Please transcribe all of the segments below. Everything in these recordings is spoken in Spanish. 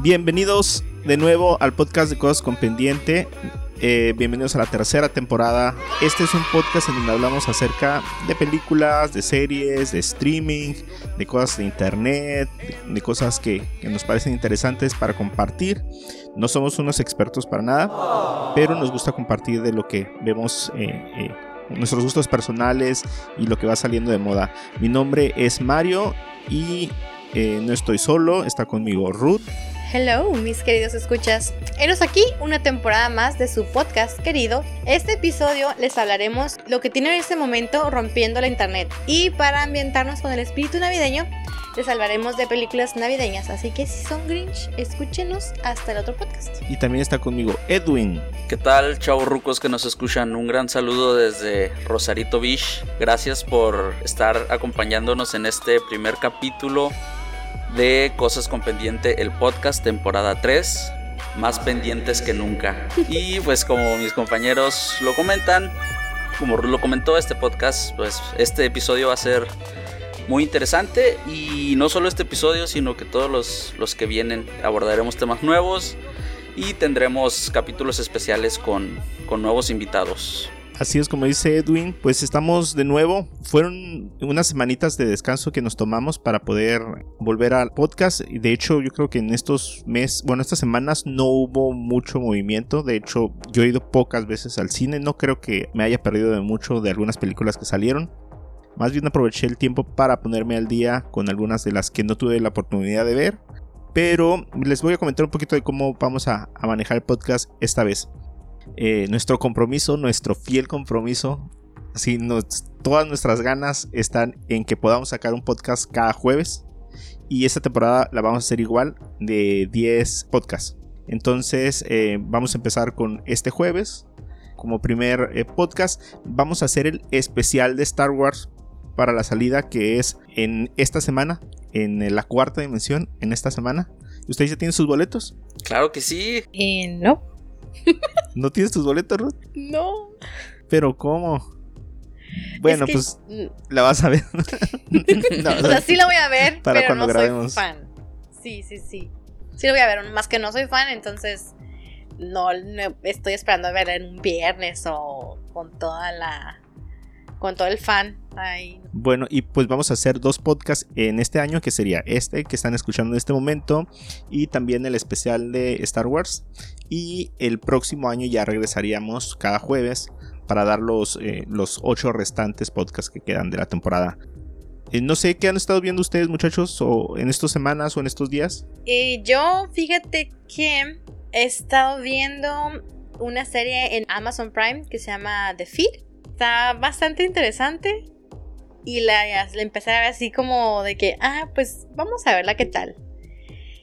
Bienvenidos de nuevo al podcast de Cosas con Pendiente. Eh, bienvenidos a la tercera temporada. Este es un podcast en donde hablamos acerca de películas, de series, de streaming, de cosas de internet, de, cosas que, nos parecen interesantes para compartir. No somos unos expertos para nada, pero nos gusta compartir de lo que vemos. Eh, eh, nuestros gustos personales y lo que va saliendo de moda. Mi nombre es Mario y no estoy solo, está conmigo Ruth. Hello, mis queridos escuchas. Enos aquí una temporada más de su podcast querido. Este episodio les hablaremos lo que tiene en este momento rompiendo la internet. Y para ambientarnos con el espíritu navideño, les hablaremos de películas navideñas. Así que si son Grinch, escúchenos hasta el otro podcast. Y también está conmigo Edwin. ¿Qué tal, chavos rucos que nos escuchan? Un gran saludo desde Rosarito Beach. Gracias por estar acompañándonos en este primer capítulo de Cosas con Pendiente, el podcast, temporada 3, más pendientes que nunca. Y pues como mis compañeros lo comentan, como lo comentó este podcast, pues este episodio va a ser muy interesante y no solo este episodio, sino que todos los, los que vienen abordaremos temas nuevos y tendremos capítulos especiales con, con nuevos invitados. Así es como dice Edwin, pues estamos de nuevo. Fueron unas semanitas de descanso que nos tomamos para poder volver al podcast. Y de hecho, yo creo que en estos meses, bueno, estas semanas no hubo mucho movimiento. De hecho, yo he ido pocas veces al cine. No creo que me haya perdido de mucho de algunas películas que salieron. Más bien aproveché el tiempo para ponerme al día con algunas de las que no tuve la oportunidad de ver. Pero les voy a comentar un poquito de cómo vamos a, a manejar el podcast esta vez. Eh, nuestro compromiso, nuestro fiel compromiso, así todas nuestras ganas están en que podamos sacar un podcast cada jueves. Y esta temporada la vamos a hacer igual de 10 podcasts. Entonces eh, vamos a empezar con este jueves. Como primer eh, podcast vamos a hacer el especial de Star Wars para la salida que es en esta semana, en la cuarta dimensión, en esta semana. ¿Ustedes ya tienen sus boletos? Claro que sí. no. ¿No tienes tus boletos, Ruth? No. ¿Pero cómo? Bueno, pues la vas a ver. o sea, sí la voy a ver, para pero cuando no soy fan. Sí, sí, sí. Sí la voy a ver, más que no soy fan, entonces no, estoy esperando a verla en un viernes o con toda la con todo el fan ahí. Bueno, y pues vamos a hacer dos podcasts en este año, que sería este que están escuchando en este momento, y también el especial de Star Wars. Y el próximo año ya regresaríamos cada jueves para dar los, eh, los ocho restantes podcasts que quedan de la temporada. Eh, no sé qué han estado viendo ustedes, muchachos, o en estas semanas o en estos días. Yo, fíjate que he estado viendo una serie en Amazon Prime que se llama The Feed. Está bastante interesante. Y la, la empecé a ver así como de que, ah, pues vamos a verla qué tal.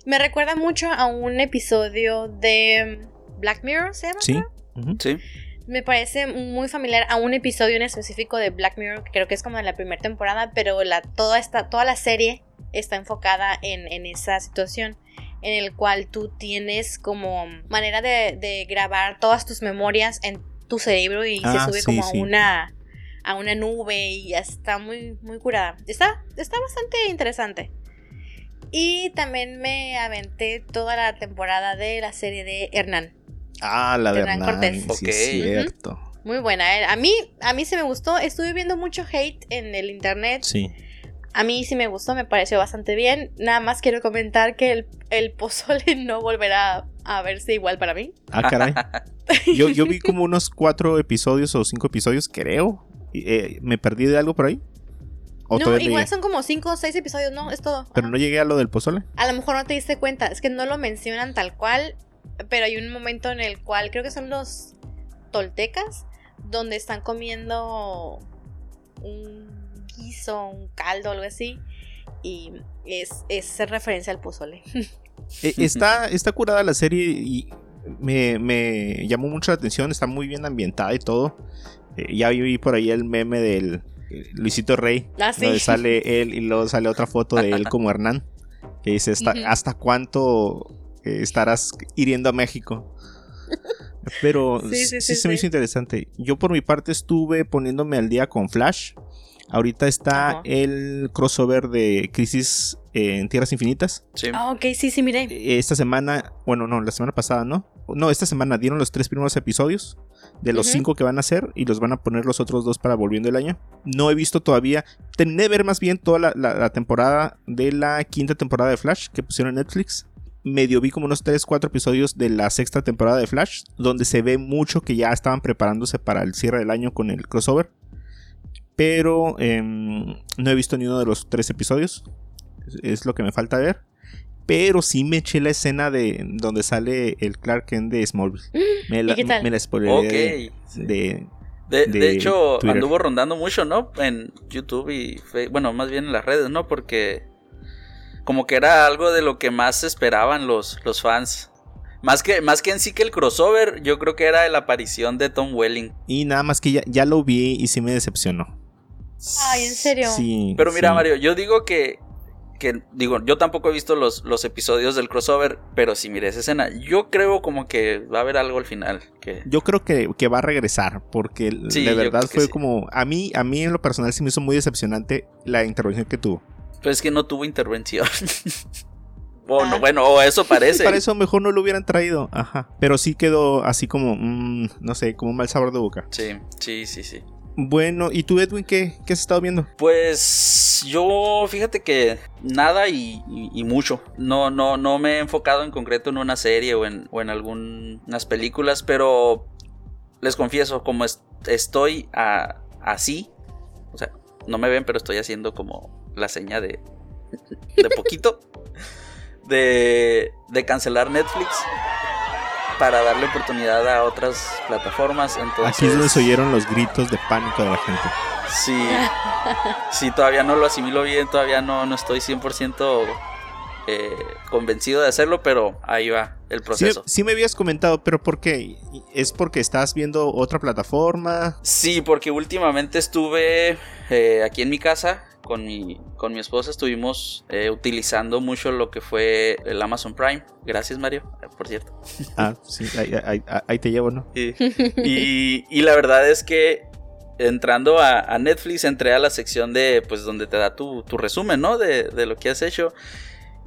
Me recuerda mucho a un episodio de Black Mirror, ¿se llama? Sí. Sí. Me parece muy familiar a un episodio en específico de Black Mirror, que creo que es como de la primera temporada, pero la, toda, esta, toda la serie está enfocada en, esa situación en el cual tú tienes como manera de, grabar todas tus memorias en tu cerebro y se ah, sube como a una a una nube y está muy muy curada. Está está bastante interesante. Y también me aventé toda la temporada de la serie de Hernán. Ah, la de Hernán, Cortés. Sí, es cierto. Muy buena. Eh. A mí, a mí se me gustó. Estuve viendo mucho hate en el internet. Sí. A mí sí me gustó, me pareció bastante bien. Nada más quiero comentar que el, el pozole no volverá a verse igual para mí. Ah, caray. Yo, yo vi como unos cuatro episodios o cinco episodios, creo. Eh, ¿Me perdí de algo por ahí? no, igual son como 5 o 6 episodios, no, es todo. Pero no llegué a lo del pozole. A lo mejor no te diste cuenta, es que no lo mencionan tal cual, pero hay un momento en el cual creo que son los toltecas, donde están comiendo un guiso, un caldo, algo así, y es, es referencia al pozole. Eh, está, está curada la serie y me, me llamó mucho la atención, está muy bien ambientada y todo. Eh, ya vi por ahí el meme del eh, Luisito Rey, Ah, sí. donde sale él y luego sale otra foto de él como Hernán, que dice, "Hasta-. ¿hasta cuánto eh, estarás hiriendo a México? Pero Sí, sí, sí, sí, se me hizo interesante. Yo por mi parte estuve poniéndome al día con Flash. Ahorita está Ajá. el crossover de Crisis en Tierras Infinitas. Sí. Ah, ok, sí, sí, miré. Esta semana, bueno, no, la semana pasada, ¿no? No, esta semana dieron los tres primeros episodios de los cinco que van a hacer y los van a poner los otros dos para volviendo el año. No he visto todavía, terminé de ver más bien toda la, la- la temporada de la quinta temporada de Flash que pusieron en Netflix. Medio vi como unos 3, 4 episodios de la sexta temporada de Flash, donde se ve mucho que ya estaban preparándose para el cierre del año con el crossover. Pero em, no he visto ni uno de los tres episodios. Es- Es lo que me falta ver. Pero sí me eché la escena de donde sale el Clark Kent de Smallville. Me la, ¿Y qué tal? Me la spoileré Ok. de, sí. de- De, de de hecho, Twitter. anduvo rondando mucho, ¿no? En YouTube y Fe- bueno, más bien en las redes, ¿no? Porque como que era algo de lo que más esperaban los, los fans. Más que, más que en sí que el crossover, yo creo que era la aparición de Tom Welling. Y nada más que ya, ya lo vi y sí me decepcionó. Ay, ¿en serio? Sí. Pero mira, sí. Mario, yo digo que, que, digo, yo tampoco he visto los, los episodios del crossover, pero si miré esa escena, yo creo como que va a haber algo al final. Que, Yo creo que, que va a regresar. Porque Sí, de verdad fue sí. como. A mí, a mí en lo personal sí me hizo muy decepcionante la intervención que tuvo. pues es que no tuvo intervención. o no, Ah. bueno, o eso parece. Para eso mejor no lo hubieran traído. Ajá. Pero sí quedó así como. mm, no sé, como un mal sabor de boca. Sí, sí, sí, sí. Bueno, ¿y tú, Edwin, qué, qué has estado viendo? Pues yo, fíjate que nada y, y- y mucho. No, no, no me he enfocado en concreto en una serie o en, o en algunas películas, pero les confieso, como es- estoy a- así, o sea, no me ven, pero estoy haciendo como la seña de, de poquito, de, de cancelar Netflix para darle oportunidad a otras plataformas. Entonces, Aquí es donde se oyeron los gritos de pánico de la gente. Sí, sí, todavía no lo asimilo bien, todavía no, no estoy 100% eh, convencido de hacerlo, pero ahí va el Sí, proceso. sí me habías comentado, pero ¿por qué? ¿Es porque estás viendo otra plataforma? Sí, porque últimamente estuve eh, aquí en mi casa con mi, con mi esposa, estuvimos eh, utilizando mucho lo que fue el Amazon Prime. Gracias, Mario, eh, por cierto. Ah, sí, ahí, ahí- ahí te llevo, ¿no? Y, y- y la verdad es que entrando a, a Netflix entré a la sección de pues donde te da tu, tu resumen, ¿no? De, de lo que has hecho.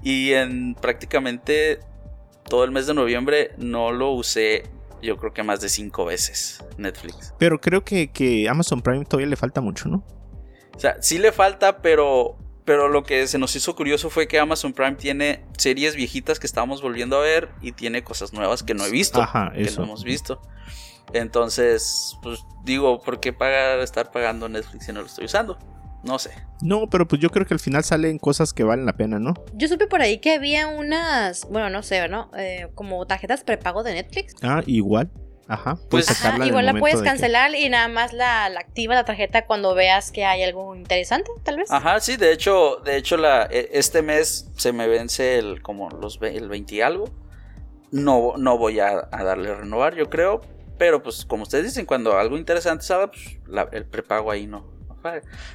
Y en prácticamente todo el mes de noviembre no lo usé yo creo que más de cinco veces Netflix. Pero creo que, que Amazon Prime todavía le falta mucho, ¿no? O sea, sí le falta, pero, pero lo que se nos hizo curioso fue que Amazon Prime tiene series viejitas que estamos volviendo a ver y tiene cosas nuevas que no he visto. Ajá, que eso. no hemos visto. Entonces, pues digo, ¿por qué pagar, estar pagando Netflix si no lo estoy usando? No sé. No, pero pues yo creo que al final salen cosas que valen la pena, ¿no? Yo supe por ahí que había unas, bueno, no sé, ¿no? Eh, como tarjetas prepago de Netflix. Ah, igual. Ajá. Puedes Pues- sacarla Ajá, igual la puedes que- cancelar y nada más la, la activa la tarjeta cuando veas que hay algo interesante, tal vez. Ajá, sí, de hecho, de hecho la, e- este mes se me vence el como los el 20 y algo. No, no voy a, a darle a renovar, yo creo. Pero pues como ustedes dicen, cuando algo interesante salga, pues la- el prepago ahí no.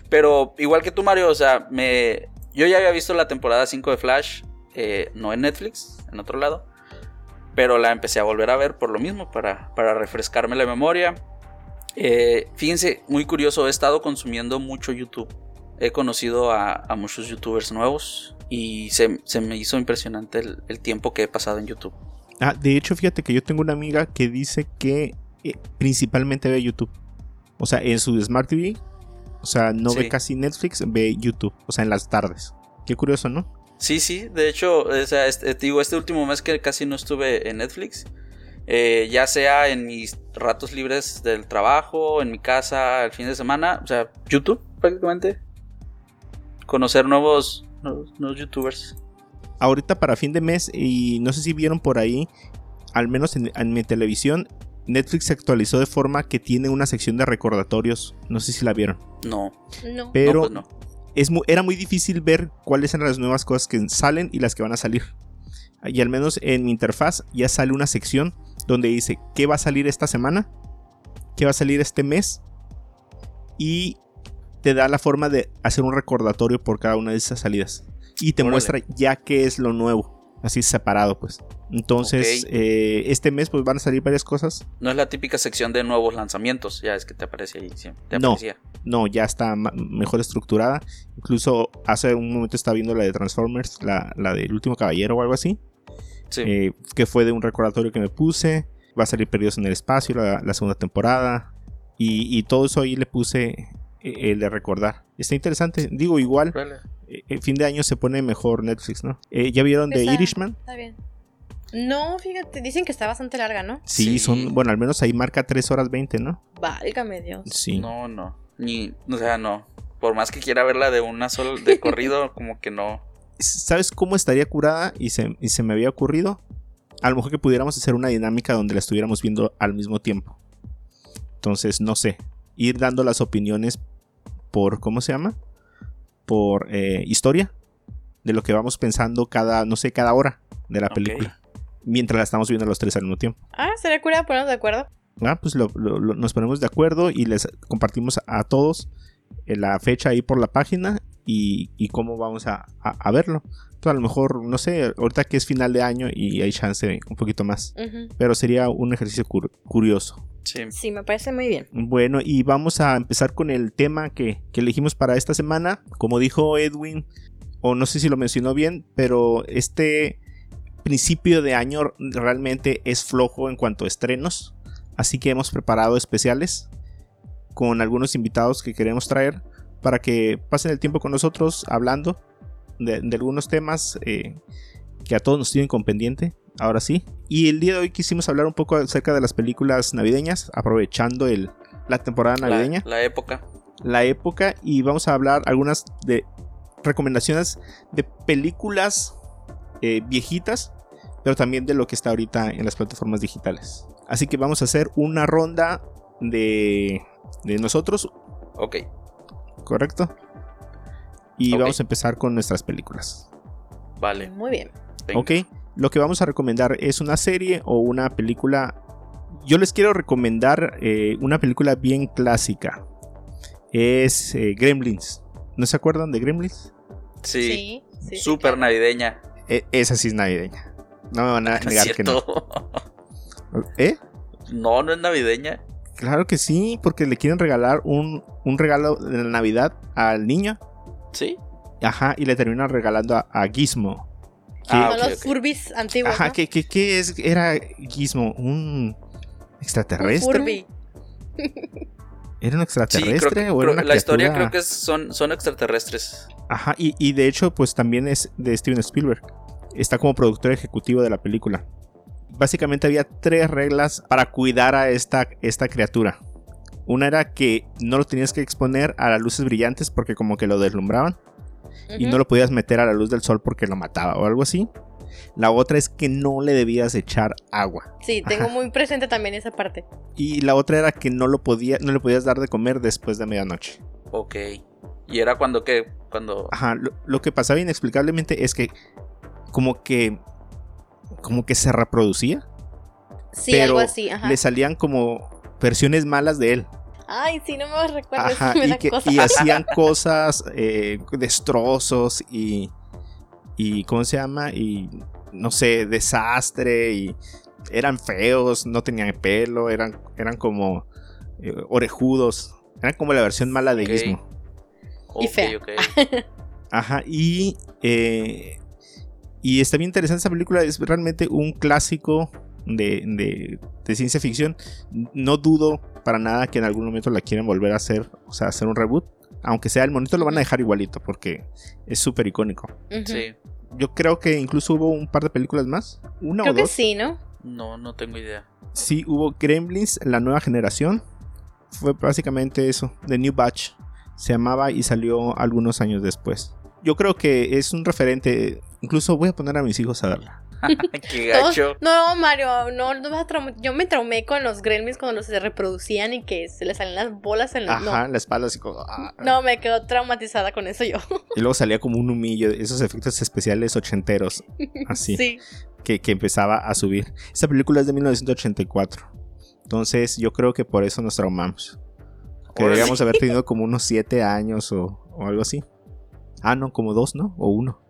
Pero igual que tú, Mario, o sea, me, yo ya había visto la temporada 5 de Flash, eh, no en Netflix, en otro lado. Pero la empecé a volver a ver por lo mismo, para, para refrescarme la memoria. Eh, fíjense, muy curioso, he estado consumiendo mucho YouTube. He conocido a, a muchos youtubers nuevos y se, se me hizo impresionante el, el tiempo que he pasado en YouTube. Ah, de hecho, fíjate que yo tengo una amiga que dice que eh, principalmente ve YouTube. O sea, en su Smart TV. O sea, no Sí. ve casi Netflix, ve YouTube. O sea, en las tardes. Qué curioso, ¿no? Sí, sí, de hecho, o sea, este, te digo, este último mes que casi no estuve en Netflix, eh, ya sea en mis ratos libres del trabajo, en mi casa, el fin de semana, o sea, YouTube prácticamente. Conocer nuevos, nuevos, nuevos youtubers. Ahorita para fin de mes, y no sé si vieron por ahí, al menos en, en mi televisión, Netflix se actualizó de forma que tiene una sección de recordatorios. No sé si la vieron. No, No. Pero no, pues no. Es era muy difícil ver cuáles eran las nuevas cosas que salen y las que van a salir. Y al menos en mi interfaz ya sale una sección donde dice qué va a salir esta semana, qué va a salir este mes y te da la forma de hacer un recordatorio por cada una de esas salidas. Y te Órale. muestra ya qué es lo nuevo, así separado pues. Entonces, eh, este mes pues van a salir varias cosas. No es la típica sección de nuevos lanzamientos, ya es que te aparece ahí siempre. Te No. aparecía. No, ya está mejor estructurada. Incluso hace un momento estaba viendo la de Transformers, la, la del último caballero o algo así. Sí. eh, que fue de un recordatorio que me puse. Va a salir Perdidos en el Espacio, la, la segunda temporada. Y, y todo eso ahí le puse eh, el de recordar. Está interesante. Digo, igual. Eh, el fin de año se pone mejor Netflix, ¿no? Eh, ¿Ya vieron The Está- Irishman? Está bien. No, fíjate, dicen que está bastante larga, ¿no? Sí, Sí. son, bueno, al menos ahí marca 3 horas 20, ¿no? Válgame Dios. Sí. No, no. Ni, o sea, no. Por más que quiera verla de una sola, de corrido, como que no. ¿Sabes cómo estaría curada? Y se, y se me había ocurrido. A lo mejor que pudiéramos hacer una dinámica donde la estuviéramos viendo al mismo tiempo. Entonces, no sé. Ir dando las opiniones por, ¿cómo se llama? Por eh, historia. De lo que vamos pensando cada, no sé, cada hora de la película. Mientras la estamos viendo los tres al mismo tiempo. Ah, sería cura ponernos de acuerdo. Ah, pues lo- lo- lo- nos ponemos de acuerdo y les compartimos a todos eh, la fecha ahí por la página y, y cómo vamos a, a- a verlo. Entonces, a lo mejor, no sé, ahorita que es final de año y hay chance un poquito más. Pero sería un ejercicio cur- curioso. Sí. Sí, me parece muy bien. Bueno, y vamos a empezar con el tema que, que elegimos para esta semana. Como dijo Edwin, o no sé si lo mencionó bien, pero este principio de año realmente es flojo en cuanto a estrenos. Así que hemos preparado especiales con algunos invitados que queremos traer para que pasen el tiempo con nosotros hablando de, de algunos temas eh, que a todos nos tienen con pendiente. Ahora sí. Y el día de hoy quisimos hablar un poco acerca de las películas navideñas, aprovechando el, la temporada La, navideña, la época. la época, y vamos a hablar algunas de recomendaciones de películas eh, viejitas, pero también de lo que está ahorita en las plataformas digitales. Así que vamos a hacer una ronda de, de nosotros, Ok. ¿Correcto? Y vamos a empezar con nuestras películas. Vale. Muy bien. venga. Ok, lo que vamos a recomendar es una serie o una película. Yo les quiero recomendar eh, una película bien clásica. Es eh, Gremlins. ¿No se acuerdan de Gremlins? Sí. Sí, sí, sí, Súper claro. navideña. E- esa sí es navideña. No me van a ¿No es negar que no. ¿Eh? no, no es navideña. Claro que sí, porque le quieren regalar un, un regalo de la Navidad al niño. Sí. Ajá, y le terminan regalando a, a Gizmo. Que- Ah, los ok. Furbies antiguos. Ajá, ¿no? ¿qué, qué, qué es? Era Gizmo, un Un extraterrestre. Furby. ¿Era un Sí, extraterrestre creo que, o era una la historia creo que son, son extraterrestres. Ajá, y, y de hecho, pues también es de Steven Spielberg. Está como productor ejecutivo de la película. Básicamente había tres reglas para cuidar a esta, esta criatura. Una era que no lo tenías que exponer a las luces brillantes porque como que lo deslumbraban. Y no lo podías meter a la luz del sol porque lo mataba o algo así. La otra es que no le debías echar agua. Sí, tengo Ajá. muy presente también esa parte. Y la otra era que no lo podía, no le podías dar de comer después de medianoche. Ok. ¿Y era cuando qué? Cuando... Ajá, lo, lo que pasaba inexplicablemente es que como que como que se reproducía, Sí, pero algo así, ajá. le salían como versiones malas de él. Ay, sí, no me recuerdo. Ajá, y, da que, cosa. y hacían cosas, eh, destrozos y y cómo se llama y no sé, desastre y eran feos, no tenían pelo, eran eran como eh, orejudos, eran como la versión mala de Ok. Gizmo. Y Ok, fea. ok. Ajá, y, eh, y está bien interesante esa película, es realmente un clásico de, de- de ciencia ficción. No dudo para nada que en algún momento la quieran volver a hacer, o sea, hacer un reboot. Aunque sea el monito lo van a dejar igualito porque es súper icónico. Sí. Yo creo que incluso hubo un par de películas más, una Creo o que dos. sí, ¿no? No, no tengo idea. Sí, hubo Gremlins, la nueva generación. Fue básicamente eso, The New Batch. Se llamaba y salió algunos años después. Yo creo que es un referente. Incluso voy a poner a mis hijos a verla. Qué gacho. no, Mario, no, no vas a Yo me traumé con los gremlins cuando los se reproducían y que se les salían las bolas en el. Ajá, No, la espalda así como. ah. no, me quedo traumatizada con eso yo. Y luego salía como un humillo, esos efectos especiales ochenteros, así, Sí. que, que empezaba a subir. Esta película es de 1984. Entonces yo creo que por eso nos traumamos. Que deberíamos haber tenido como unos 7 años o, o algo así. Ah, no, como dos, ¿no? O uno.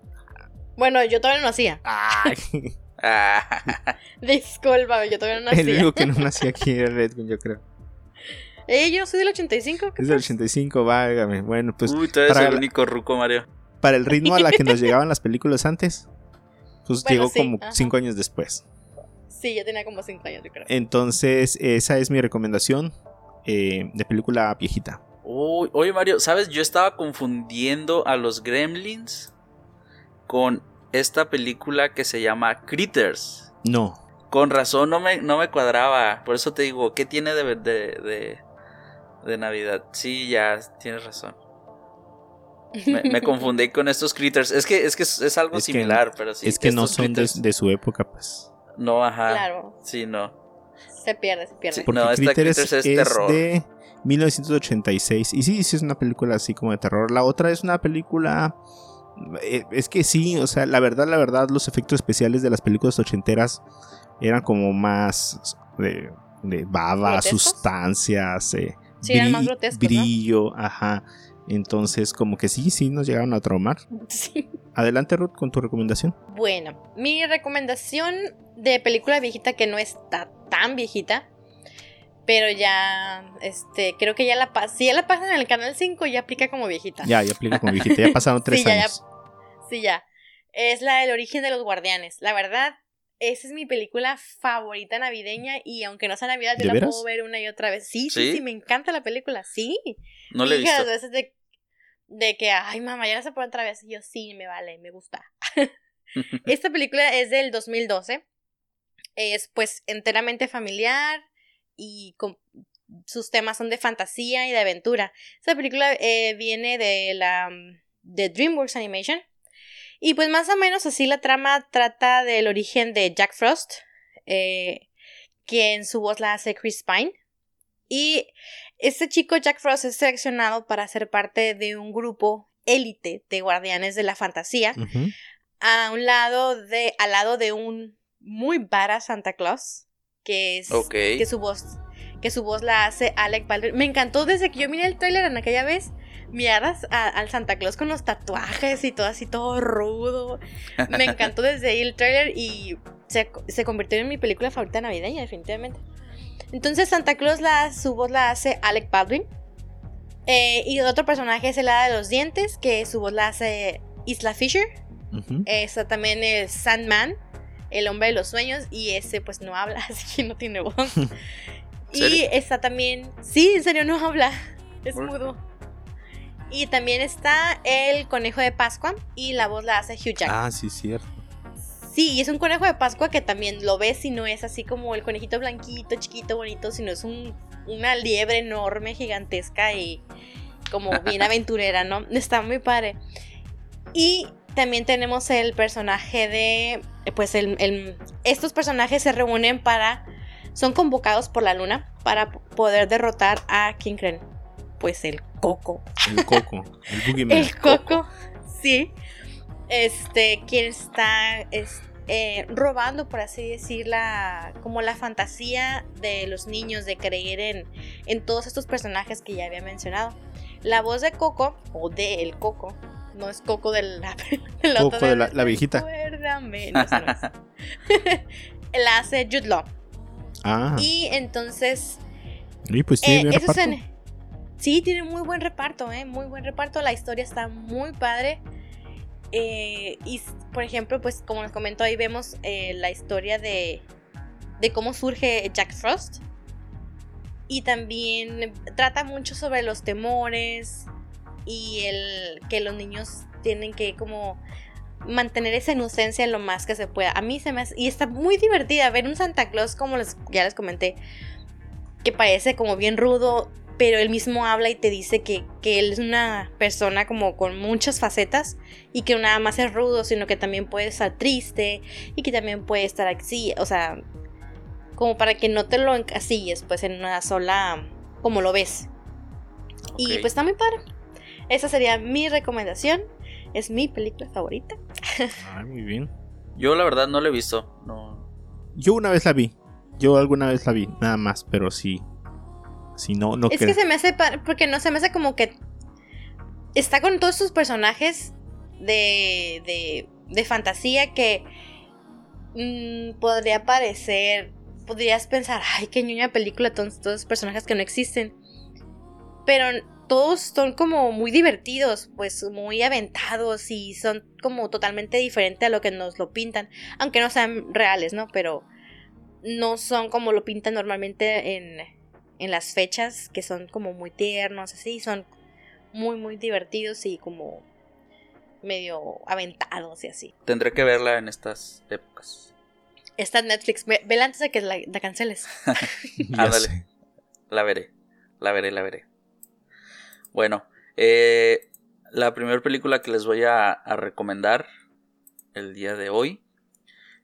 Bueno, yo todavía no nacía. Ay, Disculpa, yo todavía no el nacía. único que no nació aquí era Redwin, yo creo. Eh, yo soy del 85. ¿qué Es del pasa? 85, válgame. Bueno, pues Uy, tú eres para el la- único ruco, Mario. para el ritmo a la que nos llegaban las películas antes, pues Bueno, llegó sí, como ajá. 5 años después. Sí, yo tenía como 5 años, yo creo. Entonces, esa es mi recomendación eh, de película viejita. Uy, oye, Mario, ¿sabes? Yo estaba confundiendo a los gremlins con esta película que se llama Critters. No, Con razón no me, no me cuadraba. Por eso te digo, ¿qué tiene de, de, de, de Navidad? Sí, ya, tienes razón. Me, me confundí con estos critters. Es que es, que es, algo Es que- similar, pero sí. es que no son de, de su época, pues. No, ajá. Claro, Sí, no. se pierde, se pierde. Sí. Porque No, esta Critters Critters es es, terror. de 1986. Y sí, sí es una película así como de terror. La otra es una película... eh, Es que sí, o sea, la verdad, la verdad, los efectos especiales de las películas ochenteras eran como más de, de baba, ¿Grotescos? sustancias, eh, Sí, más bri- ¿no? brillo, ajá. Entonces, como que sí, sí nos llegaron a traumar. Sí. Adelante, Ruth, con tu recomendación. Bueno, mi recomendación de película viejita que no está tan viejita, pero ya, este, creo que ya la pasan, si ya la pasan en el canal 5 ya aplica como viejita. Ya, ya aplica como viejita. Ya pasaron tres Sí, ya, ya. años. Sí, ya. Es la del origen de los guardianes. La verdad, esa es mi película favorita navideña y aunque no sea Navidad, yo ¿De la veras? puedo ver una y otra vez. Sí, sí, ¿Sí? sí, me encanta la película, sí. No le he visto. las veces de, de que, ay, mamá, ya la sé por otra vez. Y yo, sí, me vale, me gusta. Esta película es del 2012. Es pues enteramente familiar y con, sus temas son de fantasía y de aventura. Esta película eh, viene de la de DreamWorks Animation. Y pues más o menos así la trama trata del origen de Jack Frost, eh, que en su voz la hace Chris Pine. Y este chico Jack Frost es seleccionado para ser parte de un grupo élite de guardianes de la fantasía a un lado de al lado de un muy vara Santa Claus que es que su voz que su voz la hace Alec Baldwin. Me encantó desde que yo miré el trailer en aquella vez miradas al Santa Claus con los tatuajes y todo así todo rudo. Me encantó desde ahí el trailer y se, se convirtió en mi película favorita navideña definitivamente. Entonces Santa Claus la su voz la hace Alec Baldwin. Eh, y otro personaje es el hada de los dientes que su voz la hace Isla Fisher. Está también el Sandman, el hombre de los sueños, y ese pues no habla, así que no tiene voz. y está también, sí, en serio no habla, es mudo. Y también está el conejo de Pascua y la voz la hace Hugh Jackman. Ah, sí, cierto. Sí, y es un conejo de Pascua que también lo ves y no es así como el conejito blanquito, chiquito, bonito, sino es un, una liebre enorme, gigantesca y como bien aventurera, ¿no? Está muy padre. Y también tenemos el personaje de, pues el, el- estos personajes se reúnen para, son convocados por la luna para poder derrotar a, ¿quién creen? Pues el Coco. El coco. El boogeyman. El coco, sí. Este, quien está es- eh, robando, por así decir, la, como la fantasía de los niños de creer en, en todos estos personajes que ya había mencionado. La voz de Coco, o de El Coco, no es Coco de la, de Coco de la- la viejita. Recuérdame, no, esa no es. la hace Jude Law. Ah, Y entonces y pues tiene eh, reparto. en- Sí, tiene muy buen reparto, ¿eh? Muy buen reparto. La historia está muy padre. Eh, y, por ejemplo, pues como les comento, ahí vemos eh, la historia de, de cómo surge Jack Frost. Y también trata mucho sobre los temores y el que los niños tienen que como mantener esa inocencia lo más que se pueda. A mí se me hace, y está muy divertida ver un Santa Claus como les, ya les comenté, que parece como bien rudo, pero él mismo habla y te dice que, que, él es una persona como con muchas facetas y que nada más es rudo, sino que también puede estar triste y que también puede estar así, o sea, como para que no te lo encasilles pues en una sola, como lo ves. Y pues está muy padre. Esa sería mi recomendación. Es mi película favorita. Ay, muy bien. Yo la verdad no la he visto. No. Yo una vez la vi. Yo alguna vez la vi, nada más, pero sí. Si no, no Es que se me hace. Porque no se me hace como que. Está con todos sus personajes de. de, de fantasía que. Mmm, podría parecer. Podrías pensar, ay, qué ñoña película, todos estos personajes que no existen. Pero todos son como muy divertidos, pues muy aventados y son como totalmente diferentes a lo que nos lo pintan, aunque no sean reales, ¿no? Pero no son como lo pintan normalmente en, en las fechas, que son como muy tiernos, así, son muy, muy divertidos y como medio aventados y así. Tendré que verla en estas épocas. Está en Netflix, vela antes de que la, la canceles. Ándale, la veré, la veré, la veré. Bueno, eh, la primera película que les voy a, recomendar el día de hoy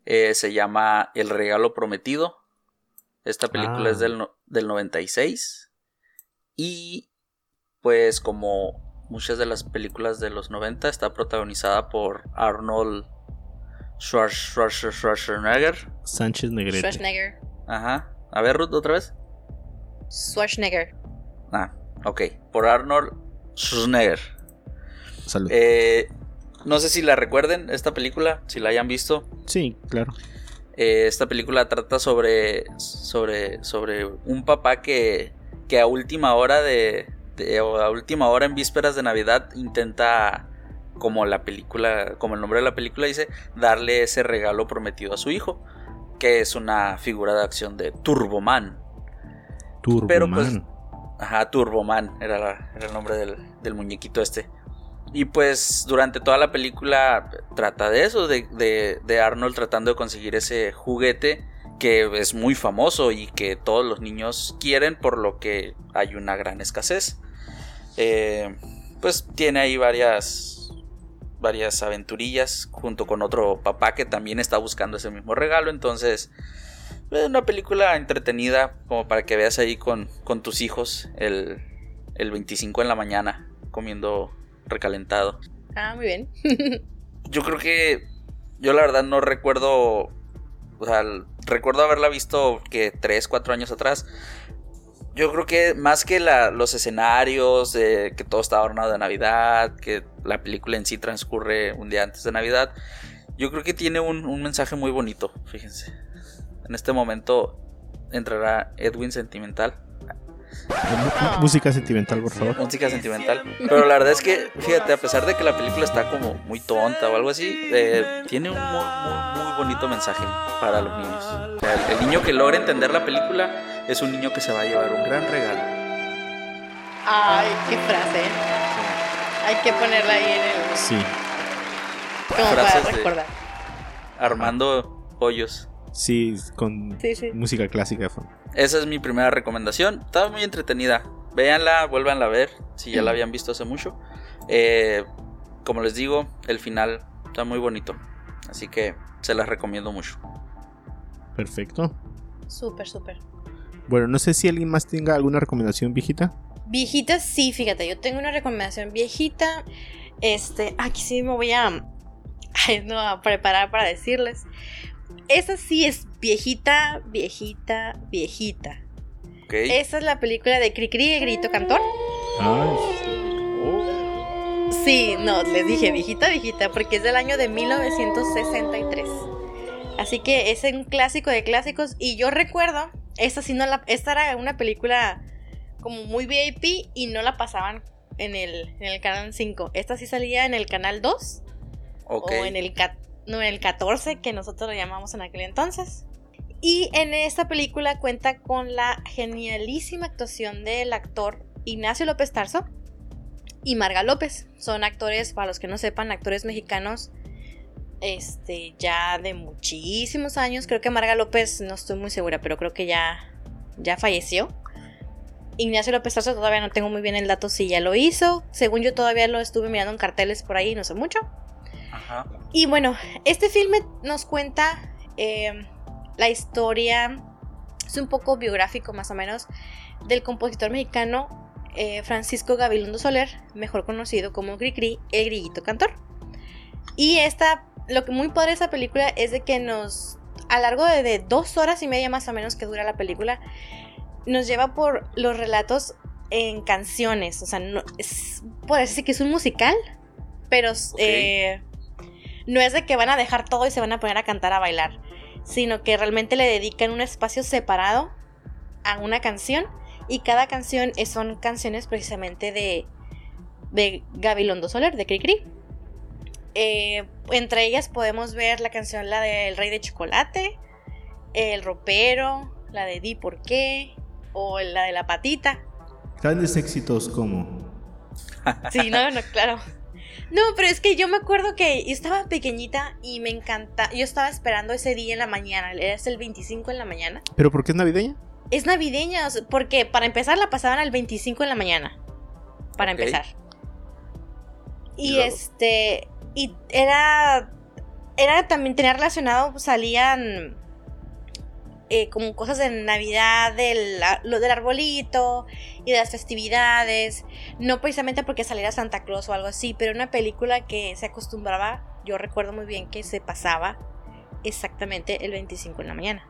eh, se llama El Regalo Prometido. Esta película es ah. del, del 96. Y pues como muchas de las películas de los 90 está protagonizada por Arnold Schwarzenegger. Sánchez Negrete. Schwarzenegger. Ajá. A ver, Ruth, otra vez. Schwarzenegger. Ah, Ok, por Arnold Schwarzenegger. Salud. Eh, no sé si la recuerden, esta película, si la hayan visto. Sí, claro. Eh, esta película trata sobre, sobre, sobre un papá que, que a última hora de, a última hora en vísperas de Navidad intenta como la película, como el nombre de la película dice, darle ese regalo prometido a su hijo, que es una figura de acción de Turboman. Turboman. Pero pues Ajá, Turboman era, era el nombre del, muñequito este. Y pues durante toda la película trata de eso, de, Arnold tratando de conseguir ese juguete que es muy famoso y que todos los niños quieren por lo que hay una gran escasez. Eh, pues tiene ahí varias, varias aventurillas junto con otro papá que también está buscando ese mismo regalo. Entonces es una película entretenida como para que veas ahí con, con tus hijos el, el 25 en la mañana comiendo recalentado. Ah, muy bien. yo creo que yo la verdad no recuerdo, o sea, recuerdo haberla visto que 3, 4 años atrás. Yo creo que más que la, los escenarios, de que todo está adornado de Navidad, que la película en sí transcurre un día antes de Navidad, yo creo que tiene un, un mensaje muy bonito, fíjense. En este momento entrará Edwin Sentimental. Música sentimental, por favor. Música sentimental. Pero la verdad es que, fíjate, a pesar de que la película está como muy tonta o algo así, eh, tiene un muy, muy, bonito mensaje para los niños. el, niño que logra entender la película es un niño que se va a llevar un gran regalo. Ay, qué frase. Hay que ponerla ahí en el. Sí. Como para recordar. Armando Pollos. Sí, con música clásica de fondo. Esa es mi primera recomendación. Estaba muy entretenida. Véanla, vuélvanla a ver si ya la habían visto hace mucho. Eh, como les digo, el final está muy bonito. Así que se las recomiendo mucho. Perfecto. Súper, súper. Bueno, no sé si alguien más tenga alguna recomendación viejita. Viejita, sí, fíjate, yo tengo una recomendación viejita. Este, aquí sí me voy a, no, a preparar para decirles esa sí es viejita, viejita, viejita. Esa es la película de Cricri y Grito Cantor. Sí, no, les dije viejita, viejita, porque es del año de 1963. Así que es un clásico de clásicos. Y yo recuerdo, esta sí no la. Esta era una película como muy VIP y no la pasaban en el, en el canal 5. Esta sí salía en el canal 2 o en el no, el 14 que nosotros lo llamamos en aquel entonces. Y en esta película cuenta con la genialísima actuación del actor Ignacio López Tarso y Marga López. Son actores, para los que no sepan, actores mexicanos este, ya de muchísimos años. Creo que Marga López, no estoy muy segura, pero creo que ya, ya falleció. Ignacio López Tarso todavía no tengo muy bien el dato si ya lo hizo. Según yo todavía lo estuve mirando en carteles por ahí, no sé mucho. Ajá. Y bueno, este filme nos cuenta eh, la historia, es un poco biográfico más o menos, del compositor mexicano eh, Francisco Gabilondo Soler, mejor conocido como Cricri, el grillito cantor. Y esta, lo que muy padre de esta película es de que nos, a lo largo de, de dos horas y media más o menos que dura la película, nos lleva por los relatos en canciones. O sea, no, es, puede decir que es un musical, pero eh, no es de que van a dejar todo y se van a poner a cantar, a bailar, sino que realmente le dedican un espacio separado a una canción y cada canción es- son canciones precisamente de, de Gabilondo Soler, de Cricri. Eh, entre ellas podemos ver la canción, la del Rey de Chocolate, El Ropero, la de Di por qué, o la de La Patita. Grandes éxitos como. Sí, no, no, claro. No, pero es que yo me acuerdo que yo estaba pequeñita y me encanta. Yo estaba esperando ese día en la mañana. Era el 25 en la mañana. ¿Pero por qué es navideña? Es navideña, porque para empezar la pasaban al 25 en la mañana. Para empezar. ¿Y luego? este. Y era. Era también, tenía relacionado, salían. Eh, como cosas de Navidad, del, lo del arbolito y de las festividades. No precisamente porque saliera Santa Claus o algo así, pero una película que se acostumbraba. Yo recuerdo muy bien que se pasaba exactamente el 25 en la mañana.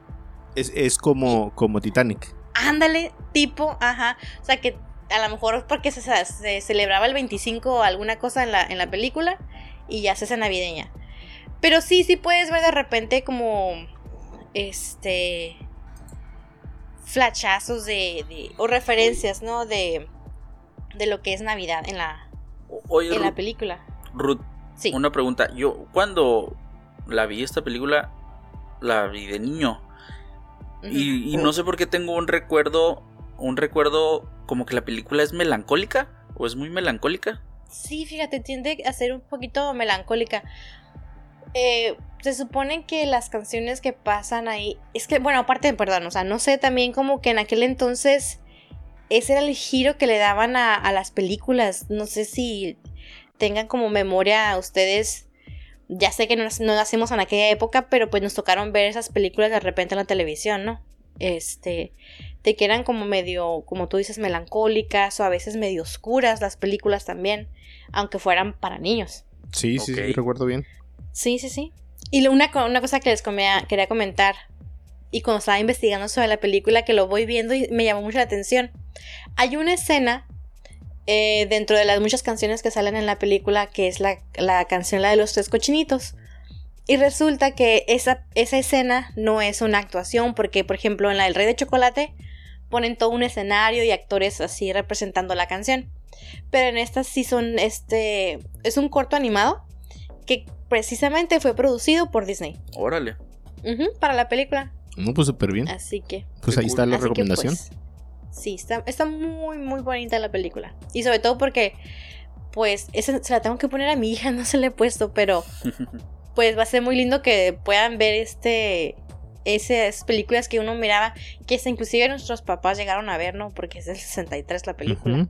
Es, es como, como Titanic. Ándale, tipo, ajá. O sea que a lo mejor porque se, se celebraba el 25 o alguna cosa en la, en la película y ya se hace navideña. Pero sí, sí puedes ver de repente como este flachazos de, de- o referencias, ¿no? De, de lo que es Navidad en la, Oye, en la película. Ruth, Sí. una pregunta. Yo cuando la vi esta película, la vi de niño. Y, y no sé por qué tengo un recuerdo, un recuerdo como que la película es melancólica o es muy melancólica. Sí, fíjate, tiende a ser un poquito melancólica. Eh, se supone que las canciones que pasan ahí. Es que, bueno, aparte, perdón, o sea, no sé también como que en aquel entonces. Ese era el giro que le daban a, a las películas. No sé si tengan como memoria ustedes. Ya sé que no, no nacimos en aquella época, pero pues nos tocaron ver esas películas de repente en la televisión, ¿no? Este. De que eran como medio, como tú dices, melancólicas o a veces medio oscuras las películas también aunque fueran para niños. Sí, sí, sí, recuerdo bien. Sí, sí, sí. Y una, una cosa que les quería comentar, y cuando estaba investigando sobre la película, que lo voy viendo y me llamó mucho la atención, hay una escena eh, dentro de las muchas canciones que salen en la película, que es la, la canción La de los tres cochinitos. Y resulta que esa, esa escena no es una actuación, porque por ejemplo en la del Rey de Chocolate ponen todo un escenario y actores así representando la canción. Pero en esta sí son, este, es un corto animado que precisamente fue producido por Disney. Órale. Ujú, para la película. No, pues súper bien. Así que. Pues ahí está la así que, recomendación. pues, sí, está, está muy, muy bonita la película. Y sobre todo porque, pues, esa se la tengo que poner a mi hija, no se la he puesto, pero pues va a ser muy lindo que puedan ver este. Esas películas que uno miraba, que inclusive nuestros papás llegaron a ver, ¿no? Porque es del 63 la película. Ujú.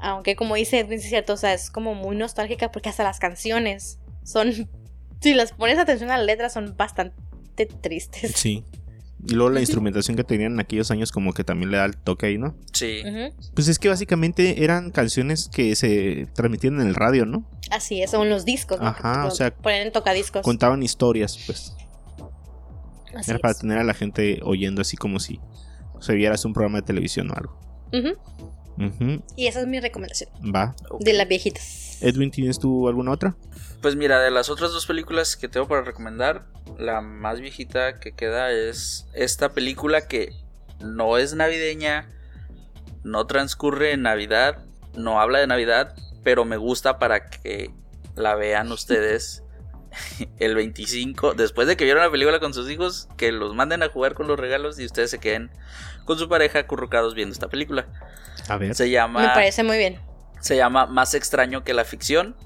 Aunque como dice Edwin, es cierto, o sea, es como muy nostálgica porque hasta las canciones son, si las pones atención a las letras, son bastante tristes. Sí. Y luego la instrumentación que tenían en aquellos años como que también le da el toque ahí, ¿no? Sí. Pues es que básicamente eran canciones que se transmitían en el radio, ¿no? Así es, son los discos, ¿no? Ajá, o sea, ponen en tocadiscos. Contaban historias, pues. Así Era para es. tener a la gente oyendo así como si se vieras un programa de televisión o algo. Y esa es mi recomendación Va. De las viejitas. Edwin, ¿tienes tú alguna otra? Pues mira, de las otras dos películas que tengo para recomendar, la más viejita que queda es esta película que no es navideña, no transcurre en Navidad, no habla de Navidad, pero me gusta para que la vean ustedes el 25, después de que vieron la película con sus hijos, que los manden a jugar con los regalos y ustedes se queden con su pareja acurrucados viendo esta película. A ver. Se llama Me parece muy bien. se llama Más extraño que la ficción.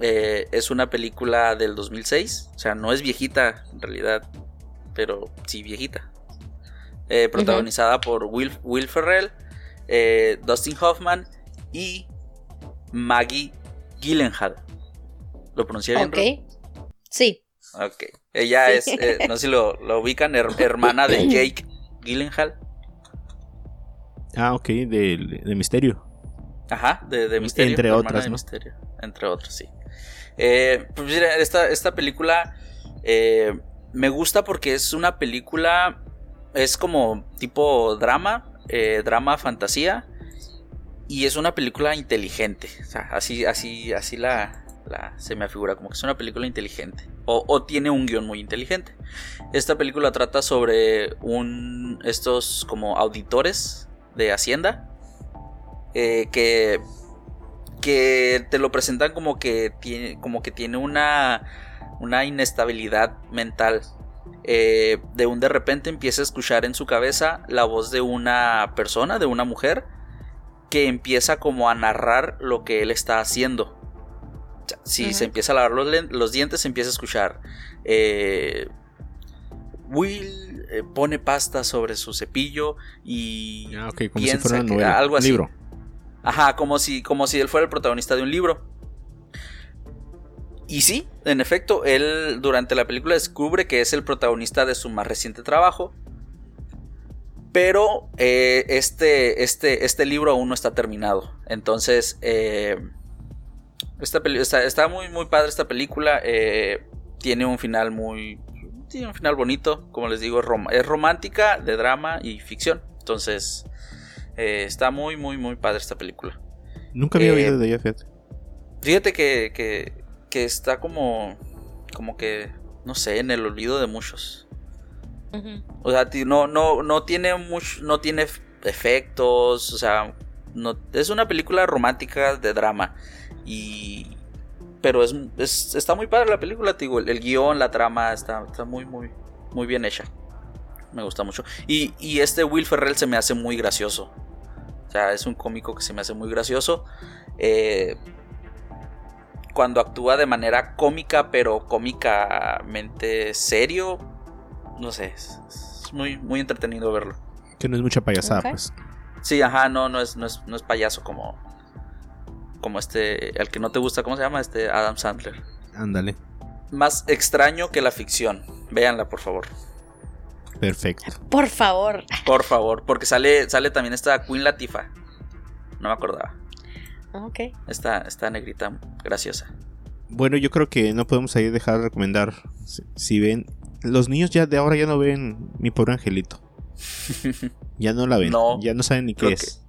Eh, es una película del 2006. O sea, no es viejita en realidad. Pero sí viejita. eh, protagonizada por Will, Will Ferrell, eh, Dustin Hoffman y Maggie Gyllenhaal. ¿Lo pronuncié bien? Ok. Sí. Ok. Ella es, eh, no sé si lo, lo ubican, her- hermana de Jake Gyllenhaal. Ah, ok, de, de misterio. Ajá, de, de Misterio. Entre otras, de ¿no? Misterio, entre otras, sí. Eh, pues mira, esta, esta película eh, me gusta porque es una película, es como tipo drama, eh, drama fantasía, y es una película inteligente. O sea, así, así, así la, la- se me afigura, como que es una película inteligente. O, o tiene un guion muy inteligente. Esta película trata sobre un. estos como auditores de Hacienda. eh, que. que te lo presentan como que tiene. como que tiene una. una inestabilidad mental. Eh, de un de repente empieza a escuchar en su cabeza la voz de una persona, de una mujer, que empieza como a narrar lo que él está haciendo. O sea, Si se empieza a lavar los, los dientes, se empieza a escuchar. eh, Will eh, pone pasta sobre su cepillo y Ah, ok, como si piensa fuera una que- algo así. Libro. Ajá, como si, como si él fuera el protagonista de un libro. Y sí, en efecto, él durante la película descubre que es el protagonista de su más reciente trabajo. Pero eh, este, este, este libro aún no está terminado. Entonces, eh, esta está, está muy, muy padre esta película. eh, tiene un final muy... Tiene un final bonito. Como les digo, es, rom- es romántica, de drama y ficción. Entonces, eh, está muy, muy, muy padre esta película. Nunca había Eh, oído de ella, fíjate. Fíjate que, que, que está como, como que, no sé, en el olvido de muchos. O sea, no, no, no tiene mucho, no tiene efectos, o sea, no, es una película romántica de drama. Y, pero es, es- está muy padre la película, te digo, el, el guion, la trama, está, está muy, muy, muy bien hecha. Me gusta mucho. Y, y este Will Ferrell se me hace muy gracioso. O sea, es un cómico que se me hace muy gracioso. Eh, cuando actúa de manera cómica, pero cómicamente serio. No sé, es, es muy, muy entretenido verlo. Que no es mucha payasada, pues. Sí, ajá, no, no es, no es, no es payaso como. Como este. El que no te gusta, ¿cómo se llama? Este Adam Sandler. Ándale. Más extraño que la ficción. Véanla, por favor. Perfecto. Por favor. Por favor. Porque sale, sale también esta Queen Latifa. No me acordaba. Ok. Esta, esta negrita graciosa. Bueno, yo creo que no podemos ahí dejar de recomendar. Si, si ven. Los niños ya de ahora ya no ven mi pobre angelito. Ya no la ven. No, ya no saben ni qué es.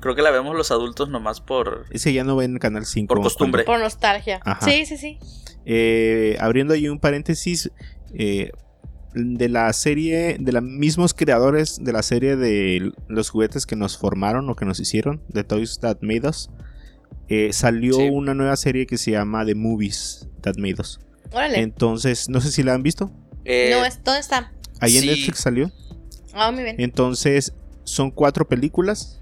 Creo que la vemos los adultos nomás por. Ese ya no ven Canal 5. Por costumbre. Por nostalgia. Ajá. Sí, sí, sí. Eh, abriendo ahí un paréntesis. eh, de la serie. De los mismos creadores de la serie de los juguetes que nos formaron o que nos hicieron. De Toys That Made Us. eh, salió Sí. una nueva serie que se llama The Movies That Made Us. Órale. Entonces, no sé si la han visto. Eh, no, es, ¿dónde está? Ahí en. Netflix salió. Ah, muy bien. Entonces, son cuatro películas.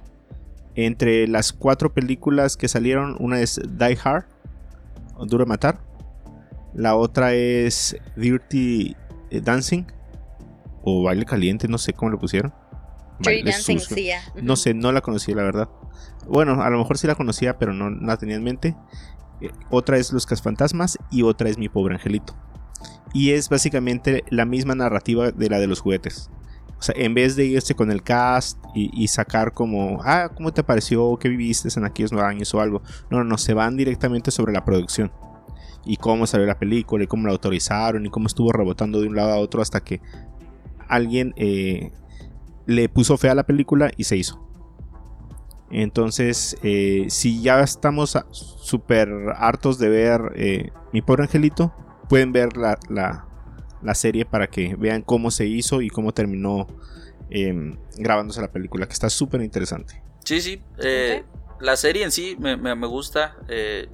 Entre las cuatro películas que salieron, una es Die Hard, Duro Matar. La otra es Dirty eh, Dancing, o Baile Caliente, no sé cómo lo pusieron. Dirty Baile Dancing, sí, ya. No sé, no la conocía, la verdad. Bueno, a lo mejor sí la conocía, pero no la tenía en mente. Eh, Otra es Los Casfantasmas y otra es Mi Pobre Angelito. Y es básicamente la misma narrativa de la de los juguetes. Sea, en vez de irse con el cast y, sacar como, ah, ¿cómo te pareció? ¿Qué viviste en aquellos años o algo? No, no, no, se van directamente sobre la producción. Y cómo salió la película, y cómo la autorizaron, y cómo estuvo rebotando de un lado a otro hasta que alguien eh, le puso fe a la película y se hizo. Entonces, eh, si ya estamos súper hartos de ver eh, Mi Pobre Angelito, pueden ver la- la serie para que vean cómo se hizo y cómo terminó em, grabándose la película, que está súper interesante. Sí, sí. eh, La serie en sí me, me- me gusta. eh,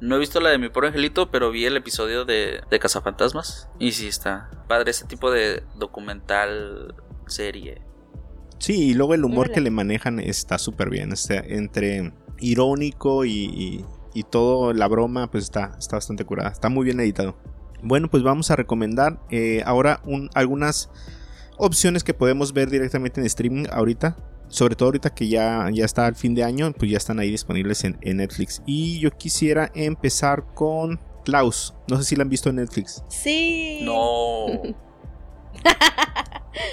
no he visto la de mi pobre angelito, pero vi el episodio de, de Cazafantasmas. Y sí, está padre ese tipo de documental, serie. Sí, y luego el humor que le manejan está súper bien. está entre irónico y, y, y todo la broma, pues está, está bastante curada. Está muy bien editado. Bueno, pues vamos a recomendar eh, ahora un- algunas opciones que podemos ver directamente en streaming ahorita. Sobre todo ahorita que ya, ya está al fin de año, pues ya están ahí disponibles en, en Netflix. Y yo quisiera empezar con Klaus. No sé si la han visto en Netflix. Sí. No.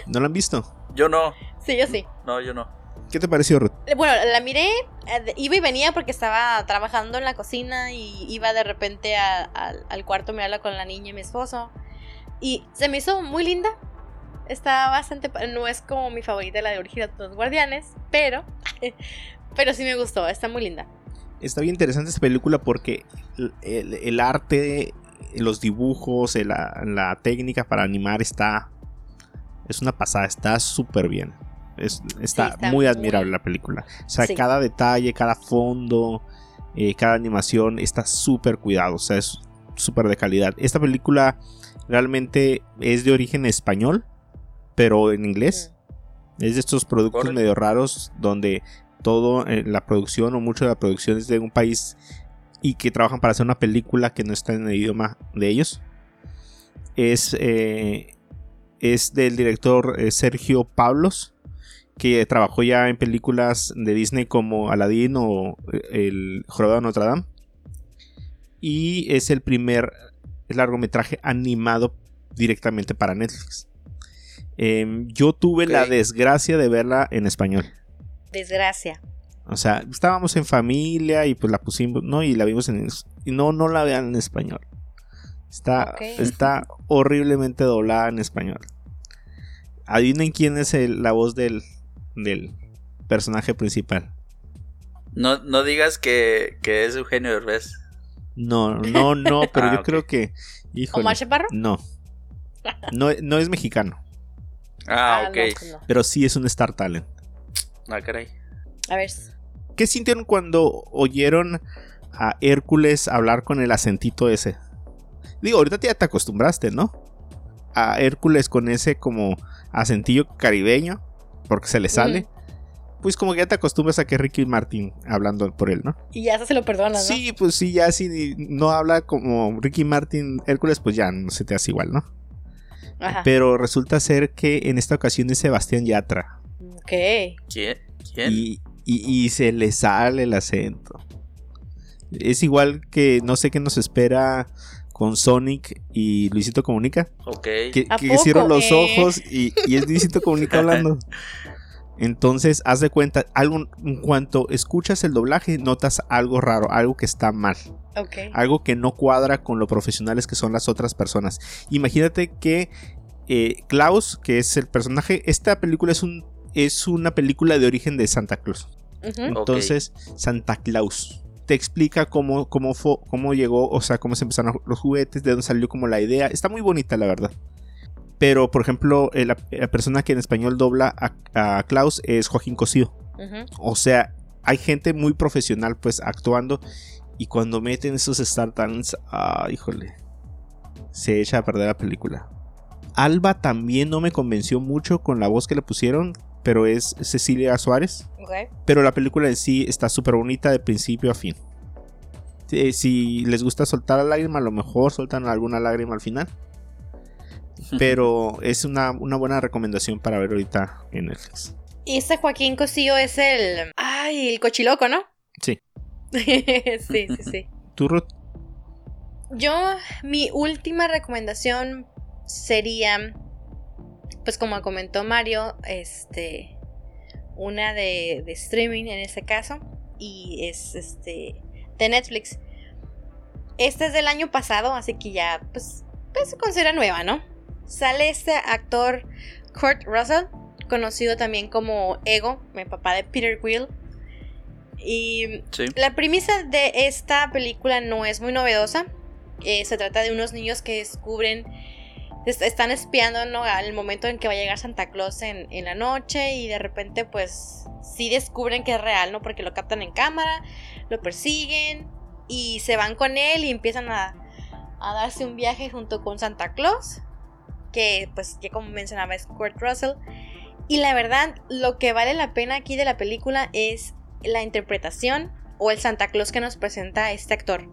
¿No la han visto? Yo no. Sí, yo sí. No, yo no. ¿Qué te pareció, Ruth? Bueno, la miré, eh, iba y venía porque estaba trabajando en la cocina y iba de repente a- al- al cuarto a mirarla con la niña y mi esposo. Y se me hizo muy linda. Está bastante... No es como mi favorita, la de de los Guardianes, pero... Pero sí me gustó, está muy linda. Está bien interesante esta película porque el, el- el arte, los dibujos, el- la, la técnica para animar está. Es una pasada, está súper bien. Es- está, está muy muy- admirable la película. O sea, Sí. cada detalle, cada fondo, eh, cada animación está súper cuidado. O sea, es súper de calidad. Esta película realmente es de origen español, pero en inglés. Es de estos productos medio raros donde todo eh, la producción o mucho de la producción es de un país y que trabajan para hacer una película que no está en el idioma de ellos. Es, eh, es del director Sergio Pablos, que trabajó ya en películas de Disney como Aladdin o eh, El Jorobado de Notre Dame. Y es el primer largometraje animado directamente para Netflix. Em, yo tuve la desgracia de verla en español. Desgracia. O sea, estábamos en familia y pues la pusimos, ¿no? Y la vimos en... Y no, no la vean en español. Está, está horriblemente doblada en español. Adivinen quién es el- la voz del, del personaje principal. No, no digas que, que es Eugenio Derbez. No, no, no, pero Ah, yo creo que... Híjole, ¿Omar Chaparro? no. no. No es mexicano, Ah, no, ok. pues no. pero sí es un Star Talent. Ah, caray. A ver. ¿Qué sintieron cuando oyeron a Hércules hablar con el acentito ese? Digo, ahorita ya te acostumbraste, ¿no? A Hércules con ese como acentillo caribeño, porque se le sale. Pues como que ya te acostumbras a que Ricky Martin hablando por él, ¿no? Y ya se lo perdonas, ¿no? Sí, pues sí, ya si no habla como Ricky Martin Hércules, pues ya no se te hace igual, ¿no? Ajá. Pero resulta ser que en esta ocasión es Sebastián Yatra. Ok. ¿Quién? ¿Quién? Y, y- y se le sale el acento. Es igual que no sé qué nos espera con Sonic y Luisito Comunica. Ok. Que, ¿A que los Eh. ojos y, y es Luisito Comunica hablando. Entonces, haz de cuenta, algo, en cuanto escuchas el doblaje, notas algo raro, algo que está mal, Ok. algo que no cuadra con lo profesionales que son las otras personas. Imagínate que eh, Klaus, que es el personaje, esta película es, un, es una película de origen de Santa Claus. Entonces, Santa Claus te explica cómo, cómo, fue- cómo llegó, o sea, cómo se empezaron los juguetes, de dónde salió como la idea. Está muy bonita, la verdad. Pero, por ejemplo, la, la persona que en español dobla a, a Klaus es Joaquín Cosío. O sea, hay gente muy profesional, pues, actuando. Y cuando meten esos Star Talents, ah, híjole, se echa a perder la película. Alba también no me convenció mucho con la voz que le pusieron, pero es Cecilia Suárez. Ok. Pero la película en sí está súper bonita de principio a fin. Eh, si les gusta soltar la lágrima, a lo mejor soltan alguna lágrima al final. Pero es una, una buena recomendación para ver ahorita en Netflix. Y este Joaquín Cosío es el. Ay, el cochiloco, ¿no? Sí. sí, sí, sí. ¿Tú, Ruth? Yo, mi última recomendación sería, pues como comentó Mario, este, una de, de streaming en este caso, y es este, de Netflix. Esta es del año pasado, así que ya, pues, pues se considera nueva, ¿no? Sale este actor Kurt Russell, conocido también como Ego, el papá de Peter Quill. Y Sí. la premisa de esta película no es muy novedosa. Eh, se trata de unos niños que descubren, están espiando ¿no? al momento en que va a llegar Santa Claus en, en la noche y de repente pues sí descubren que es real, ¿no? Porque lo captan en cámara, lo persiguen y se van con él y empiezan a, a darse un viaje junto con Santa Claus, que pues ya como mencionaba es Kurt Russell. Y la verdad, lo que vale la pena aquí de la película es la interpretación o el Santa Claus que nos presenta este actor.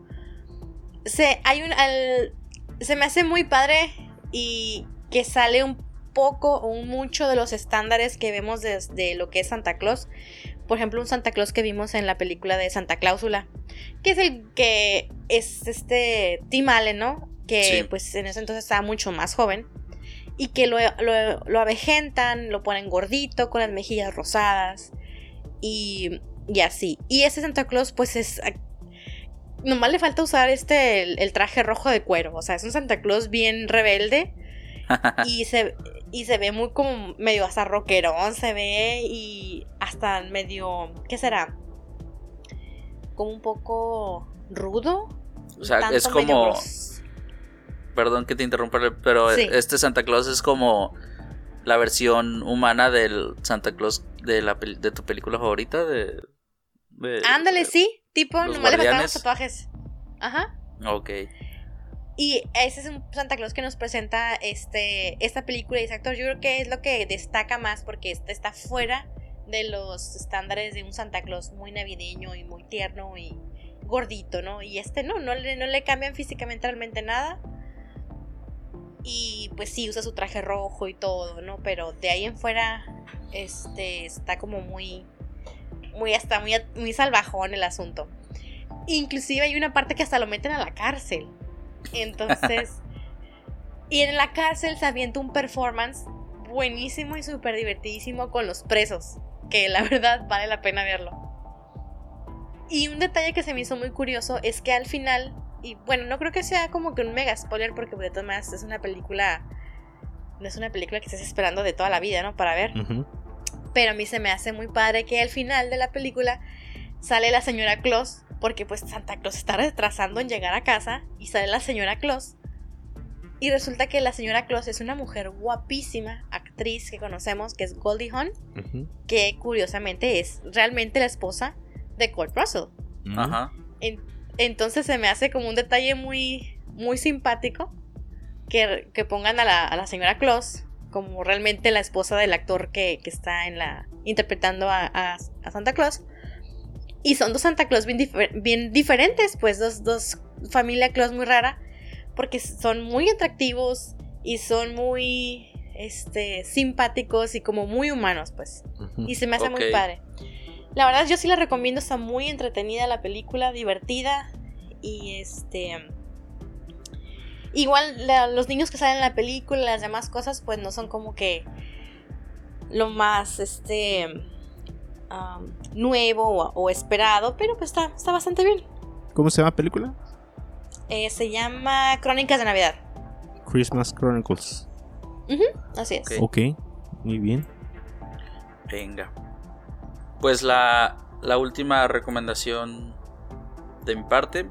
Se, hay un, se me hace muy padre y que sale un poco o un mucho de los estándares que vemos de, lo que es Santa Claus. Por ejemplo, un Santa Claus que vimos en la película de Santa Cláusula, que es el que es este Tim Allen, ¿no? Que pues en ese entonces estaba mucho más joven y que lo, lo, avejentan, lo ponen gordito, con las mejillas rosadas y, y así. Y ese Santa Claus pues es nomás le falta usar este el, traje rojo de cuero. O sea, es un Santa Claus bien rebelde. y se, y se ve muy como medio hasta rockerón. Se ve y hasta medio. ¿Qué será? Como un poco rudo. O sea, es como. Perdón que te interrumpa, pero este Santa Claus es como la versión humana del Santa Claus de, la, de tu película favorita de, Ándale, sí. Tipo, nomás le faltaban los tatuajes. Ajá. Ok. Y ese es un Santa Claus que nos presenta este, esta película y ese actor. Yo creo que es lo que destaca más porque este está fuera de los estándares de un Santa Claus muy navideño y muy tierno y gordito, ¿no? Y este no, no le, no le cambian físicamente realmente nada. Y pues sí, usa su traje rojo y todo, ¿no? Pero de ahí en fuera, este, está como muy, muy hasta muy, muy salvajón el asunto. Inclusive hay una parte que hasta lo meten a la cárcel. Entonces, y en la cárcel se avienta un performance buenísimo y súper divertidísimo con los presos, que la verdad vale la pena verlo. Y un detalle que se me hizo muy curioso es que al final, y bueno, no creo que sea como que un mega spoiler porque de todas maneras es una película, no es una película que estés esperando de toda la vida, ¿no? Para ver. Pero a mí se me hace muy padre que al final de la película sale la señora Claus, porque pues Santa Claus está retrasando en llegar a casa y sale la señora Claus. Y resulta que la señora Claus es una mujer guapísima, actriz que conocemos, que es Goldie Hawn, que curiosamente es realmente la esposa de Kurt Russell. Ajá. entonces se me hace como un detalle muy, muy simpático que, pongan a la, a la señora Claus como realmente la esposa del actor que, está en la interpretando a, Santa Claus. Y son dos Santa Claus bien, diferentes, pues dos, dos familia Claus muy rara, porque son muy atractivos y son muy este, simpáticos y como muy humanos, pues. Y se me hace muy padre. La verdad yo sí la recomiendo, está muy entretenida la película, divertida y este Igual los niños que salen en la película, las demás cosas, pues no son como que lo más este nuevo o, esperado, pero pues está, está bastante bien. ¿Cómo se llama la película? Eh, se llama Crónicas de Navidad. Christmas Chronicles. así es. ok, muy bien. Venga. Pues la, la última recomendación de mi parte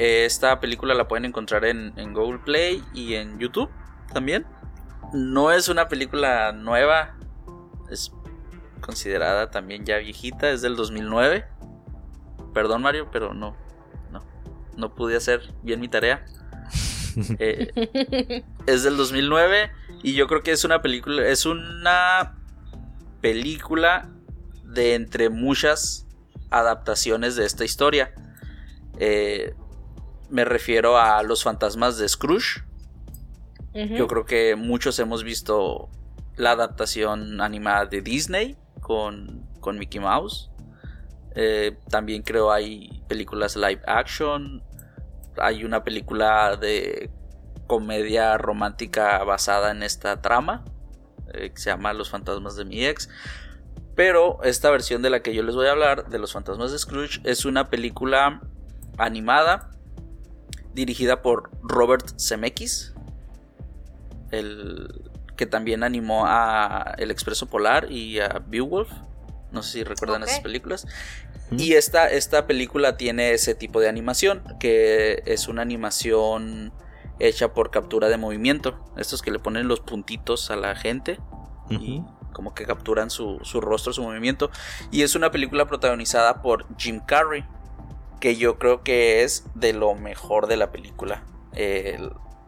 esta película la pueden encontrar en, Google Play y en YouTube también. No es una película nueva, es considerada también ya viejita, es del 2009. Perdón Mario, pero no, no, no pude hacer bien mi tarea. Eh, es del 2009 y yo creo que es una película, es una película de entre muchas adaptaciones de esta historia. Eh, me refiero a los fantasmas de Scrooge. Yo creo que muchos hemos visto la adaptación animada de Disney con, con Mickey Mouse. Eh, también creo hay películas live action. Hay una película de comedia romántica basada en esta trama. Eh, que se llama Los fantasmas de mi ex. Pero esta versión de la que yo les voy a hablar, de los fantasmas de Scrooge, es una película animada dirigida por Robert Zemeckis, el que también animó a El Expreso Polar y a Beowulf. No sé si recuerdan esas películas. Y esta, esta película tiene ese tipo de animación, que es una animación hecha por captura de movimiento. Estos que le ponen los puntitos a la gente y como que capturan su, su rostro, su movimiento. Y es una película protagonizada por Jim Carrey que yo creo que es de lo mejor de la película.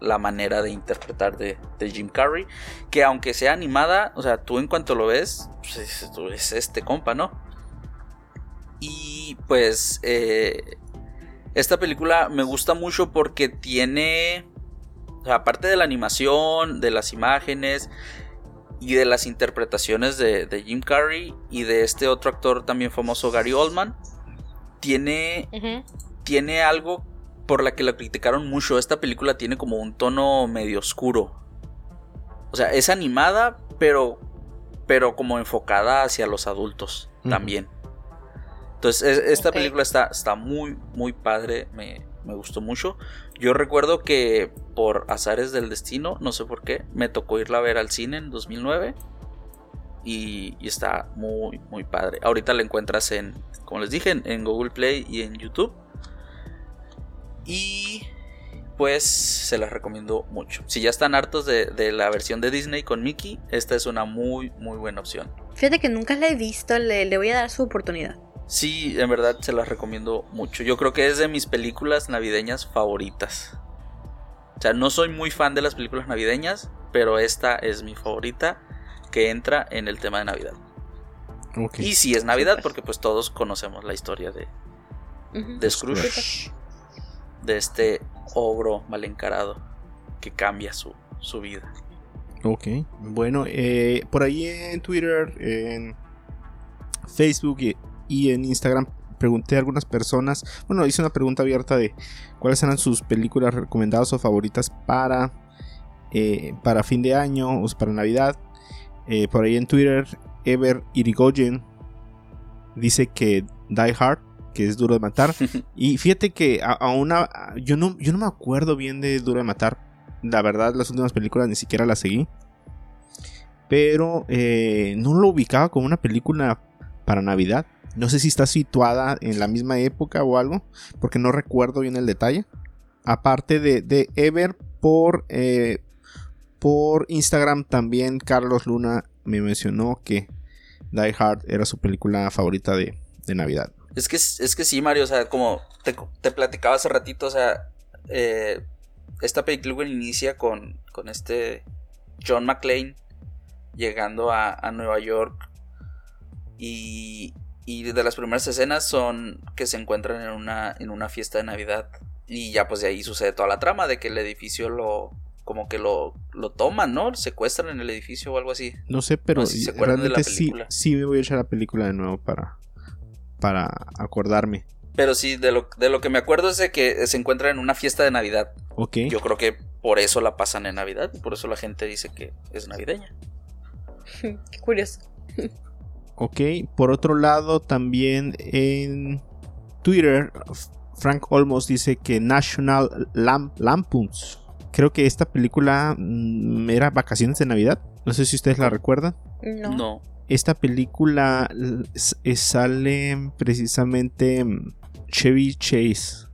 la manera de interpretar de, Jim Carrey. Que aunque sea animada, o sea, tú en cuanto lo ves, pues es este compa, ¿no? Y pues eh, esta película me gusta mucho porque tiene O sea, aparte de la animación, de las imágenes y de las interpretaciones de, de Jim Carrey y de este otro actor también famoso, Gary Oldman, tiene, tiene algo por la que la criticaron mucho. Esta película tiene como un tono medio oscuro. O sea, es animada, pero, pero como enfocada hacia los adultos también. Entonces, es- esta película está, está muy, muy padre. Me, me gustó mucho. Yo recuerdo que por azares del destino, no sé por qué, me tocó irla a ver al cine en 2009. Y, y está muy, muy padre. Ahorita la encuentras en, como les dije, en, en Google Play y en YouTube. Y pues se las recomiendo mucho. Si ya están hartos de, de la versión de Disney con Mickey, esta es una muy, muy buena opción. Fíjate que nunca la he visto, le, le voy a dar su oportunidad. Sí, en verdad se las recomiendo mucho. Yo creo que es de mis películas navideñas favoritas. O sea, no soy muy fan de las películas navideñas, pero esta es mi favorita que entra en el tema de Navidad. Y sí es Navidad porque pues todos conocemos la historia de, Scrooge, de este ogro mal encarado que cambia su, su vida. Ok. Bueno, eh, por ahí en Twitter, en Facebook y, y en Instagram pregunté a algunas personas, bueno, hice una pregunta abierta de cuáles eran sus películas recomendadas o favoritas para, eh, para fin de año o para Navidad. Eh, por ahí en Twitter, Ever Irigoyen dice que Die Hard, que es duro de matar. Y fíjate que a, a una. a- Yo no, yo no me acuerdo bien de Duro de Matar. La verdad, las últimas películas ni siquiera las seguí. Pero eh, no lo ubicaba como una película para Navidad. No sé si está situada en la misma época o algo. Porque no recuerdo bien el detalle. Aparte de, de Ever, por, eh, por Instagram también Carlos Luna me mencionó que Die Hard era su película favorita de, de Navidad. Es que, es que sí, Mario, o sea, como te, platicaba hace ratito, o sea, eh, esta película inicia con, con este John McClane llegando a, a Nueva York y, y de las primeras escenas son que se encuentran en una, en una fiesta de Navidad y ya pues de ahí sucede toda la trama de que el edificio lo como que lo, lo toman, ¿no? Secuestran en el edificio o algo así. No sé, pero No sé si se acuerdan de la realmente sí, película. sí me voy a echar la película de nuevo para, para acordarme. Pero sí, de lo, de lo que me acuerdo es de que se encuentran en una fiesta de Navidad. Ok. Yo creo que por eso la pasan en Navidad y por eso la gente dice que es navideña. Qué curioso. Ok. Por otro lado, también en Twitter, Frank Olmos dice que National Lamp Lampoons. Creo que esta película mm, era Vacaciones de Navidad. No sé si ustedes la recuerdan. No. No. Esta película eh, sale precisamente mm, Chevy Chase.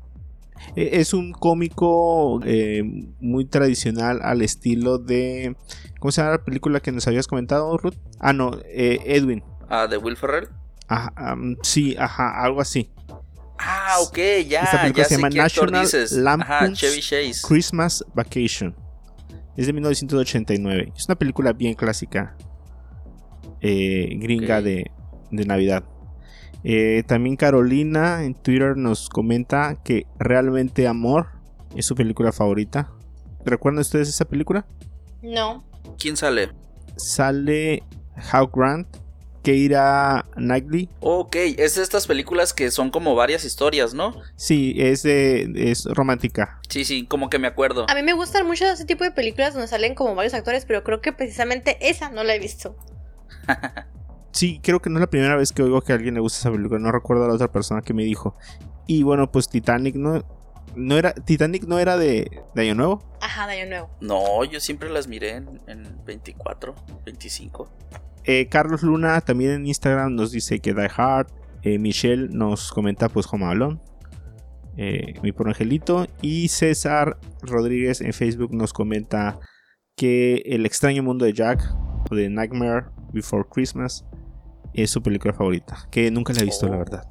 E- Es un cómico eh, muy tradicional al estilo de... ¿Cómo se llama la película que nos habías comentado, Ruth? Ah, no, eh, Edwin. Ah, de Will Ferrell. Ajá, sí, ajá, algo así. Ah, ok, ya. Esta película ya se sé llama National Lampoon's. Christmas Vacation. Es de 1989. Es una película bien clásica. eh, gringa de, de Navidad. Eh, también Carolina en Twitter nos comenta que Realmente Amor es su película favorita. ¿Recuerdan ustedes esa película? No. ¿Quién sale? Sale Hugh Grant, Keira Knightley. Ok, es de estas películas que son como varias historias, ¿no? Sí, es, de, es romántica. Sí, sí, como que me acuerdo. A mí me gustan mucho ese tipo de películas donde salen como varios actores, pero creo que precisamente esa no la he visto. Sí, creo que no es la primera vez que oigo que a alguien le gusta esa película. No recuerdo a la otra persona que me dijo. Y bueno, pues Titanic no, no era. Titanic no era de, de Año Nuevo. Ajá, de año nuevo. No, yo siempre las miré en, en 24, 25. Eh, Carlos Luna también en Instagram nos dice que Die Hard. Eh, Michelle nos comenta pues Home Alone. Eh, mi por angelito. Y César Rodríguez en Facebook nos comenta que El extraño mundo de Jack o de Nightmare Before Christmas es su película favorita. Que nunca la he visto, Oh. la verdad.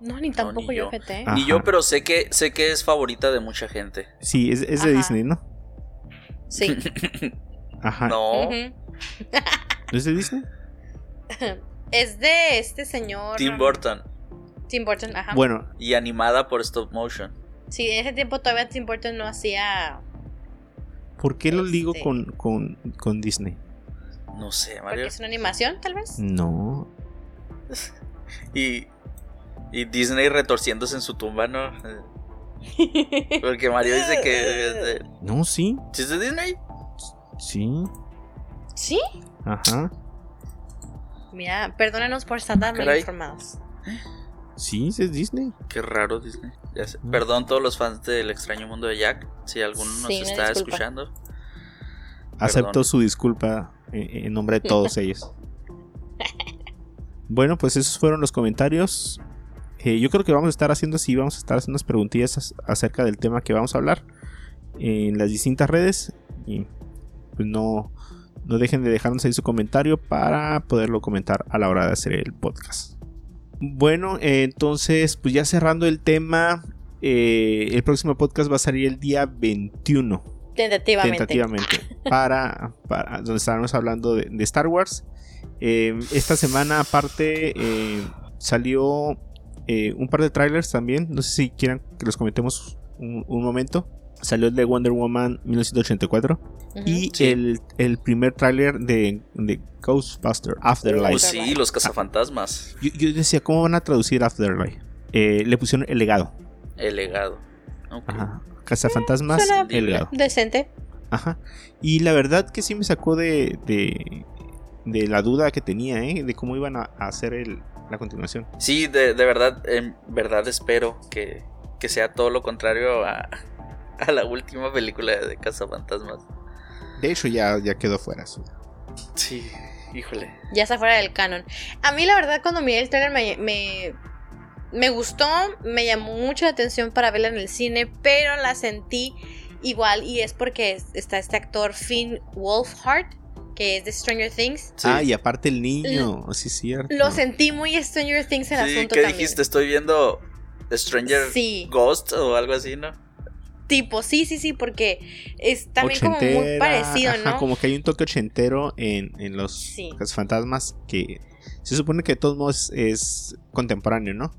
No, ni tampoco ni yo. Ah. Ni yo, pero sé que, sé que es favorita de mucha gente. Sí, es, es de Ajá. Disney, ¿no? Sí. Ajá. No. ¿No es de Disney? Es de este señor. Tim Burton. Tim Burton, ajá. Bueno, Y animada por stop motion. Sí, en ese tiempo todavía Tim Burton no hacía. ¿Por qué lo ligo Este- con, con, con Disney? No sé, Porque Mario. es una animación, tal vez. No. Y, y Disney retorciéndose en su tumba, ¿no? Porque Mario dice que No, sí. ¿Sí es de Disney. Sí. ¿Sí? Ajá. Mira, perdónanos por estar tan mal Caray. informados. Sí, sí es Disney. Qué raro Disney. Ya sé. Mm. Perdón todos los fans del extraño mundo de Jack. Si alguno nos Sí, está escuchando. Acepto Perdón. su disculpa en nombre de todos ellos. Bueno, pues esos fueron los comentarios. Eh, yo creo que vamos a estar haciendo así, vamos a estar haciendo unas preguntillas as- acerca del tema que vamos a hablar en las distintas redes. Y pues no, no dejen de dejarnos ahí su comentario para poderlo comentar a la hora de hacer el podcast. Bueno, eh, entonces, pues ya cerrando el tema, eh, el próximo podcast va a salir el día 21 Tentativamente. tentativamente para, para donde estábamos hablando de, de Star Wars. Eh, esta semana aparte eh, salió eh, un par de trailers también. No sé si quieran que los comentemos un, un momento. Salió el de Wonder Woman 1984 Ujú. y Sí. el, el primer tráiler de, de Ghostbuster Afterlife. Pues sí, los cazafantasmas. Yo, yo decía, ¿cómo van a traducir Afterlife? Eh, le pusieron el legado. El legado. Ok. Ajá. Cazafantasmas, el legado. Decente. Ajá. Y la verdad que sí me sacó de, de, de la duda que tenía, ¿eh? De cómo iban a, a hacer el, la continuación. Sí, de, de verdad, en verdad espero que, que sea todo lo contrario a, a la última película de Cazafantasmas. De hecho, ya, ya quedó fuera. eso. Sí, híjole. Ya está fuera del canon. A mí, la verdad, cuando miré el trailer me, me, me gustó, me llamó mucho la atención para verla en el cine, pero la sentí igual y es porque es- está este actor Finn Wolfhard, que es de Stranger Things. Sí. Ah, y aparte el niño, sí es cierto. Lo sentí muy Stranger Things el Sí, asunto ¿qué también. dijiste? Estoy viendo Stranger Sí, Ghost o algo así, ¿no? Tipo, sí, sí, sí, porque es también como muy parecido, ajá, ¿no? como que hay un toque ochentero en, en los Sí. fantasmas que se supone que de todos modos es contemporáneo, ¿no?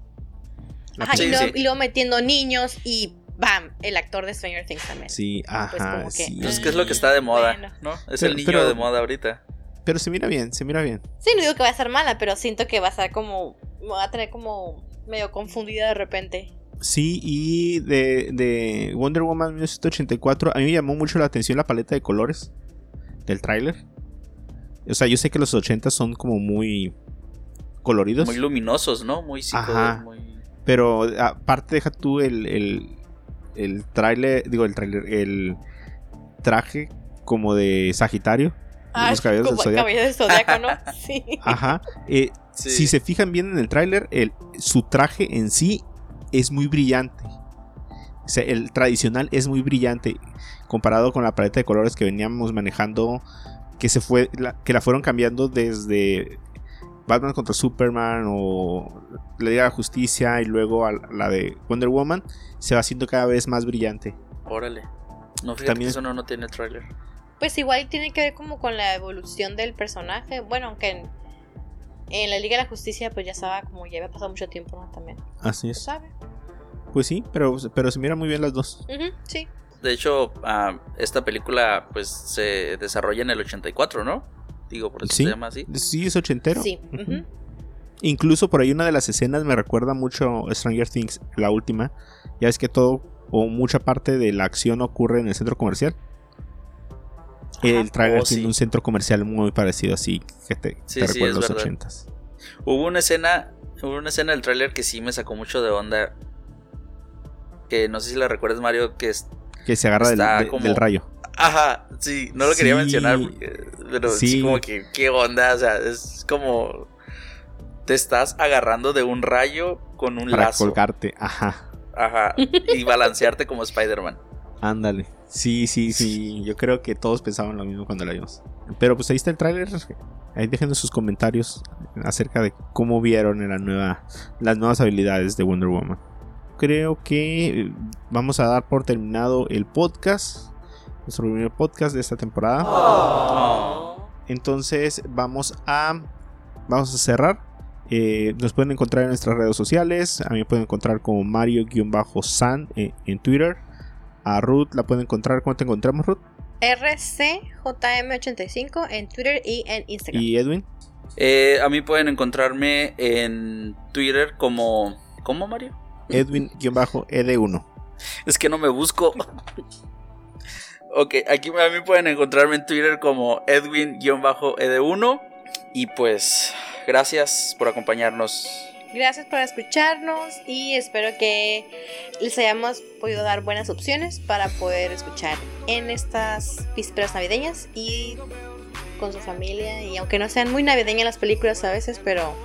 La Ajá, Sí, y, luego, sí. y luego metiendo niños y ¡bam! El actor de Stranger Things también. Sí, ajá, como que- sí. Pues que es lo que está de moda, Bueno. ¿no? Es Pero- el niño pero- de moda ahorita. Pero se mira bien, se mira bien. Sí, no digo que va a estar mala, pero siento que va a estar como. Me va a tener como medio confundida de repente. Sí, y de, de Wonder Woman 1984, a mí me llamó mucho la atención la paleta de colores del tráiler. O sea, yo sé que los 80 son como muy coloridos, Muy luminosos, ¿no? Muy psico, Ajá. muy... pero aparte deja tú el, el, el tráiler, digo el tráiler, el traje como de Sagitario. de los caballeros del como Zodiaco. cabello de zodiaco, ¿no? Sí. Ajá. eh, Sí. Si se fijan bien en el tráiler, el- su traje en sí es muy brillante. O sea, el tradicional es muy brillante comparado con la paleta de colores que veníamos manejando, que se fue, la- que la fueron cambiando desde Batman contra Superman o la Liga de la Justicia y luego a la de Wonder Woman, se va haciendo cada vez más brillante. Órale. No, fíjate También- que eso no, no tiene tráiler. Pues igual tiene que ver como con la evolución del personaje. Bueno, aunque en, la Liga de la Justicia, pues ya estaba como ya había pasado mucho tiempo, ¿no? También. Así ¿Se es. sabe? Pues sí, pero, pero se miran muy bien las dos. Sí. De hecho, ah, esta película pues se desarrolla en el 84, ¿no? Digo, por eso Sí. se llama así. Sí, es ochentero. Sí. Incluso por ahí una de las escenas me recuerda mucho a Stranger Things, la última. Ya ves que todo o mucha parte de la acción ocurre en el centro comercial. El trailer Oh, tiene sí. un centro comercial muy parecido así que te, Sí, te sí, recuerda los verdad. ochentas. Hubo una escena, hubo una escena del tráiler que sí me sacó mucho de onda. Que no sé si la recuerdas, Mario, que es... Que se agarra del, Está de- como- del rayo. Ajá, sí, no lo quería Sí. mencionar, pero sí. Sí. como que, ¿qué onda? O sea, es como... Te estás agarrando de un rayo con un Para lazo. colgarte. Ajá. Ajá, y balancearte como Spider-Man. Ándale. Sí, sí, sí. Yo creo que todos pensaban lo mismo cuando la vimos. Pero pues ahí está el tráiler. Ahí déjenos sus comentarios acerca de cómo vieron en la nueva, las nuevas habilidades de Wonder Woman. Creo que eh, vamos a dar por terminado el podcast. Nuestro primer podcast de esta temporada. Oh. Entonces vamos a vamos a cerrar. Eh, nos pueden encontrar en nuestras redes sociales. A mí me pueden encontrar como Mario-San en, en Twitter. A Ruth la pueden encontrar. ¿Cómo te encontramos, Ruth? RCJM85 en Twitter y en Instagram. ¿Y Edwin? Eh, a mí pueden encontrarme en Twitter como... ¿Cómo, Mario? Edwin-ED1. Es que no me busco. ok, aquí a mí pueden encontrarme en Twitter como Edwin-ED1. Y pues, gracias por acompañarnos. Gracias por escucharnos y espero que les hayamos podido dar buenas opciones para poder escuchar en estas vísperas navideñas y con su familia. Y aunque no sean muy navideñas las películas a veces, pero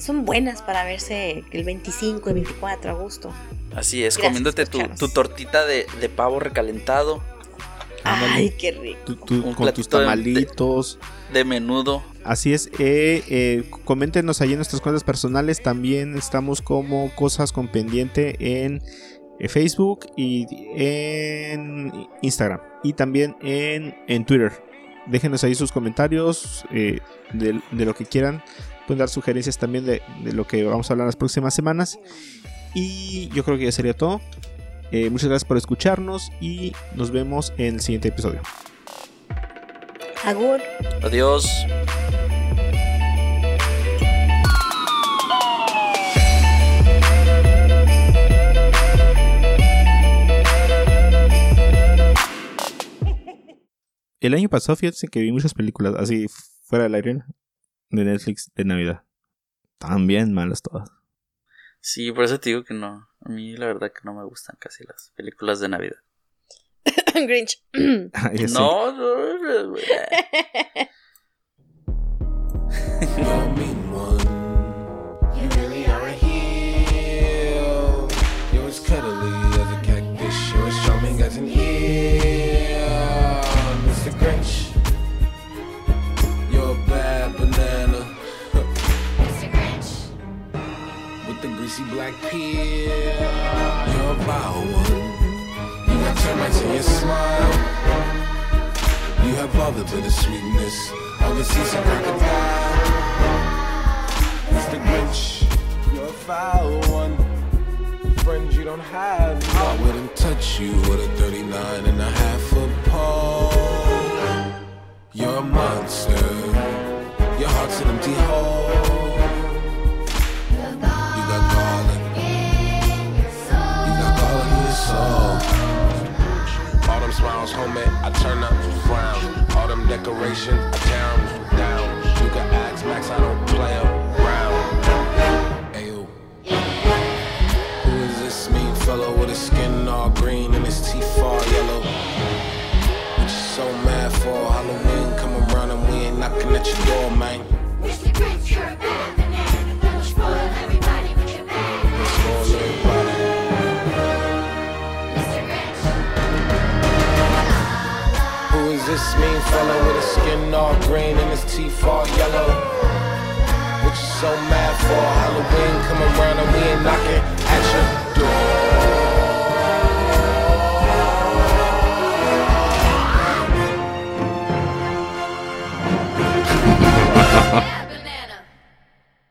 son buenas para verse el 25 y 24 a gusto. Así es, comiéndote tu, tortita de, pavo recalentado. Ay, qué rico. con tus tamalitos. De, menudo. Así es. Eh, eh, coméntenos ahí en nuestras cuentas personales. También estamos como Cosas con Pendiente en eh, Facebook y en Instagram. Y también en, en Twitter. Déjenos ahí sus comentarios de, de, lo que quieran. Pueden dar sugerencias también de, de lo que vamos a hablar las próximas semanas. Y yo creo que ya sería todo. Eh, muchas gracias por escucharnos y nos vemos en el siguiente episodio. Agur. Adiós. El año pasado, fíjate que vi muchas películas así fuera del aire de Netflix de Navidad. También malas todas. Sí, por eso te digo que no. A mí la verdad que no me gustan casi las películas de Navidad. Grinch. no, no, black peel. You're about one. You got termites in your smile. You have all the bitter sweetness of a seasoned crocodile. Mr. Grinch, you're a foul one. Friends you don't have. I wouldn't touch you with a 39 and a half a pole. You're a monster. Your heart's an empty hole. Autumn smiles, homemade, I turn up, frown. Autumn decorations, I tear them down. You can ask Max, I don't play around. Ayo. Who is this mean fellow with his skin all green and his teeth all yellow? What you so mad for? Halloween come around and we ain't knocking at your door, man. Mean fellow with his skin all green and his teeth all yellow. What you so mad for? Halloween come around and we ain't knocking at your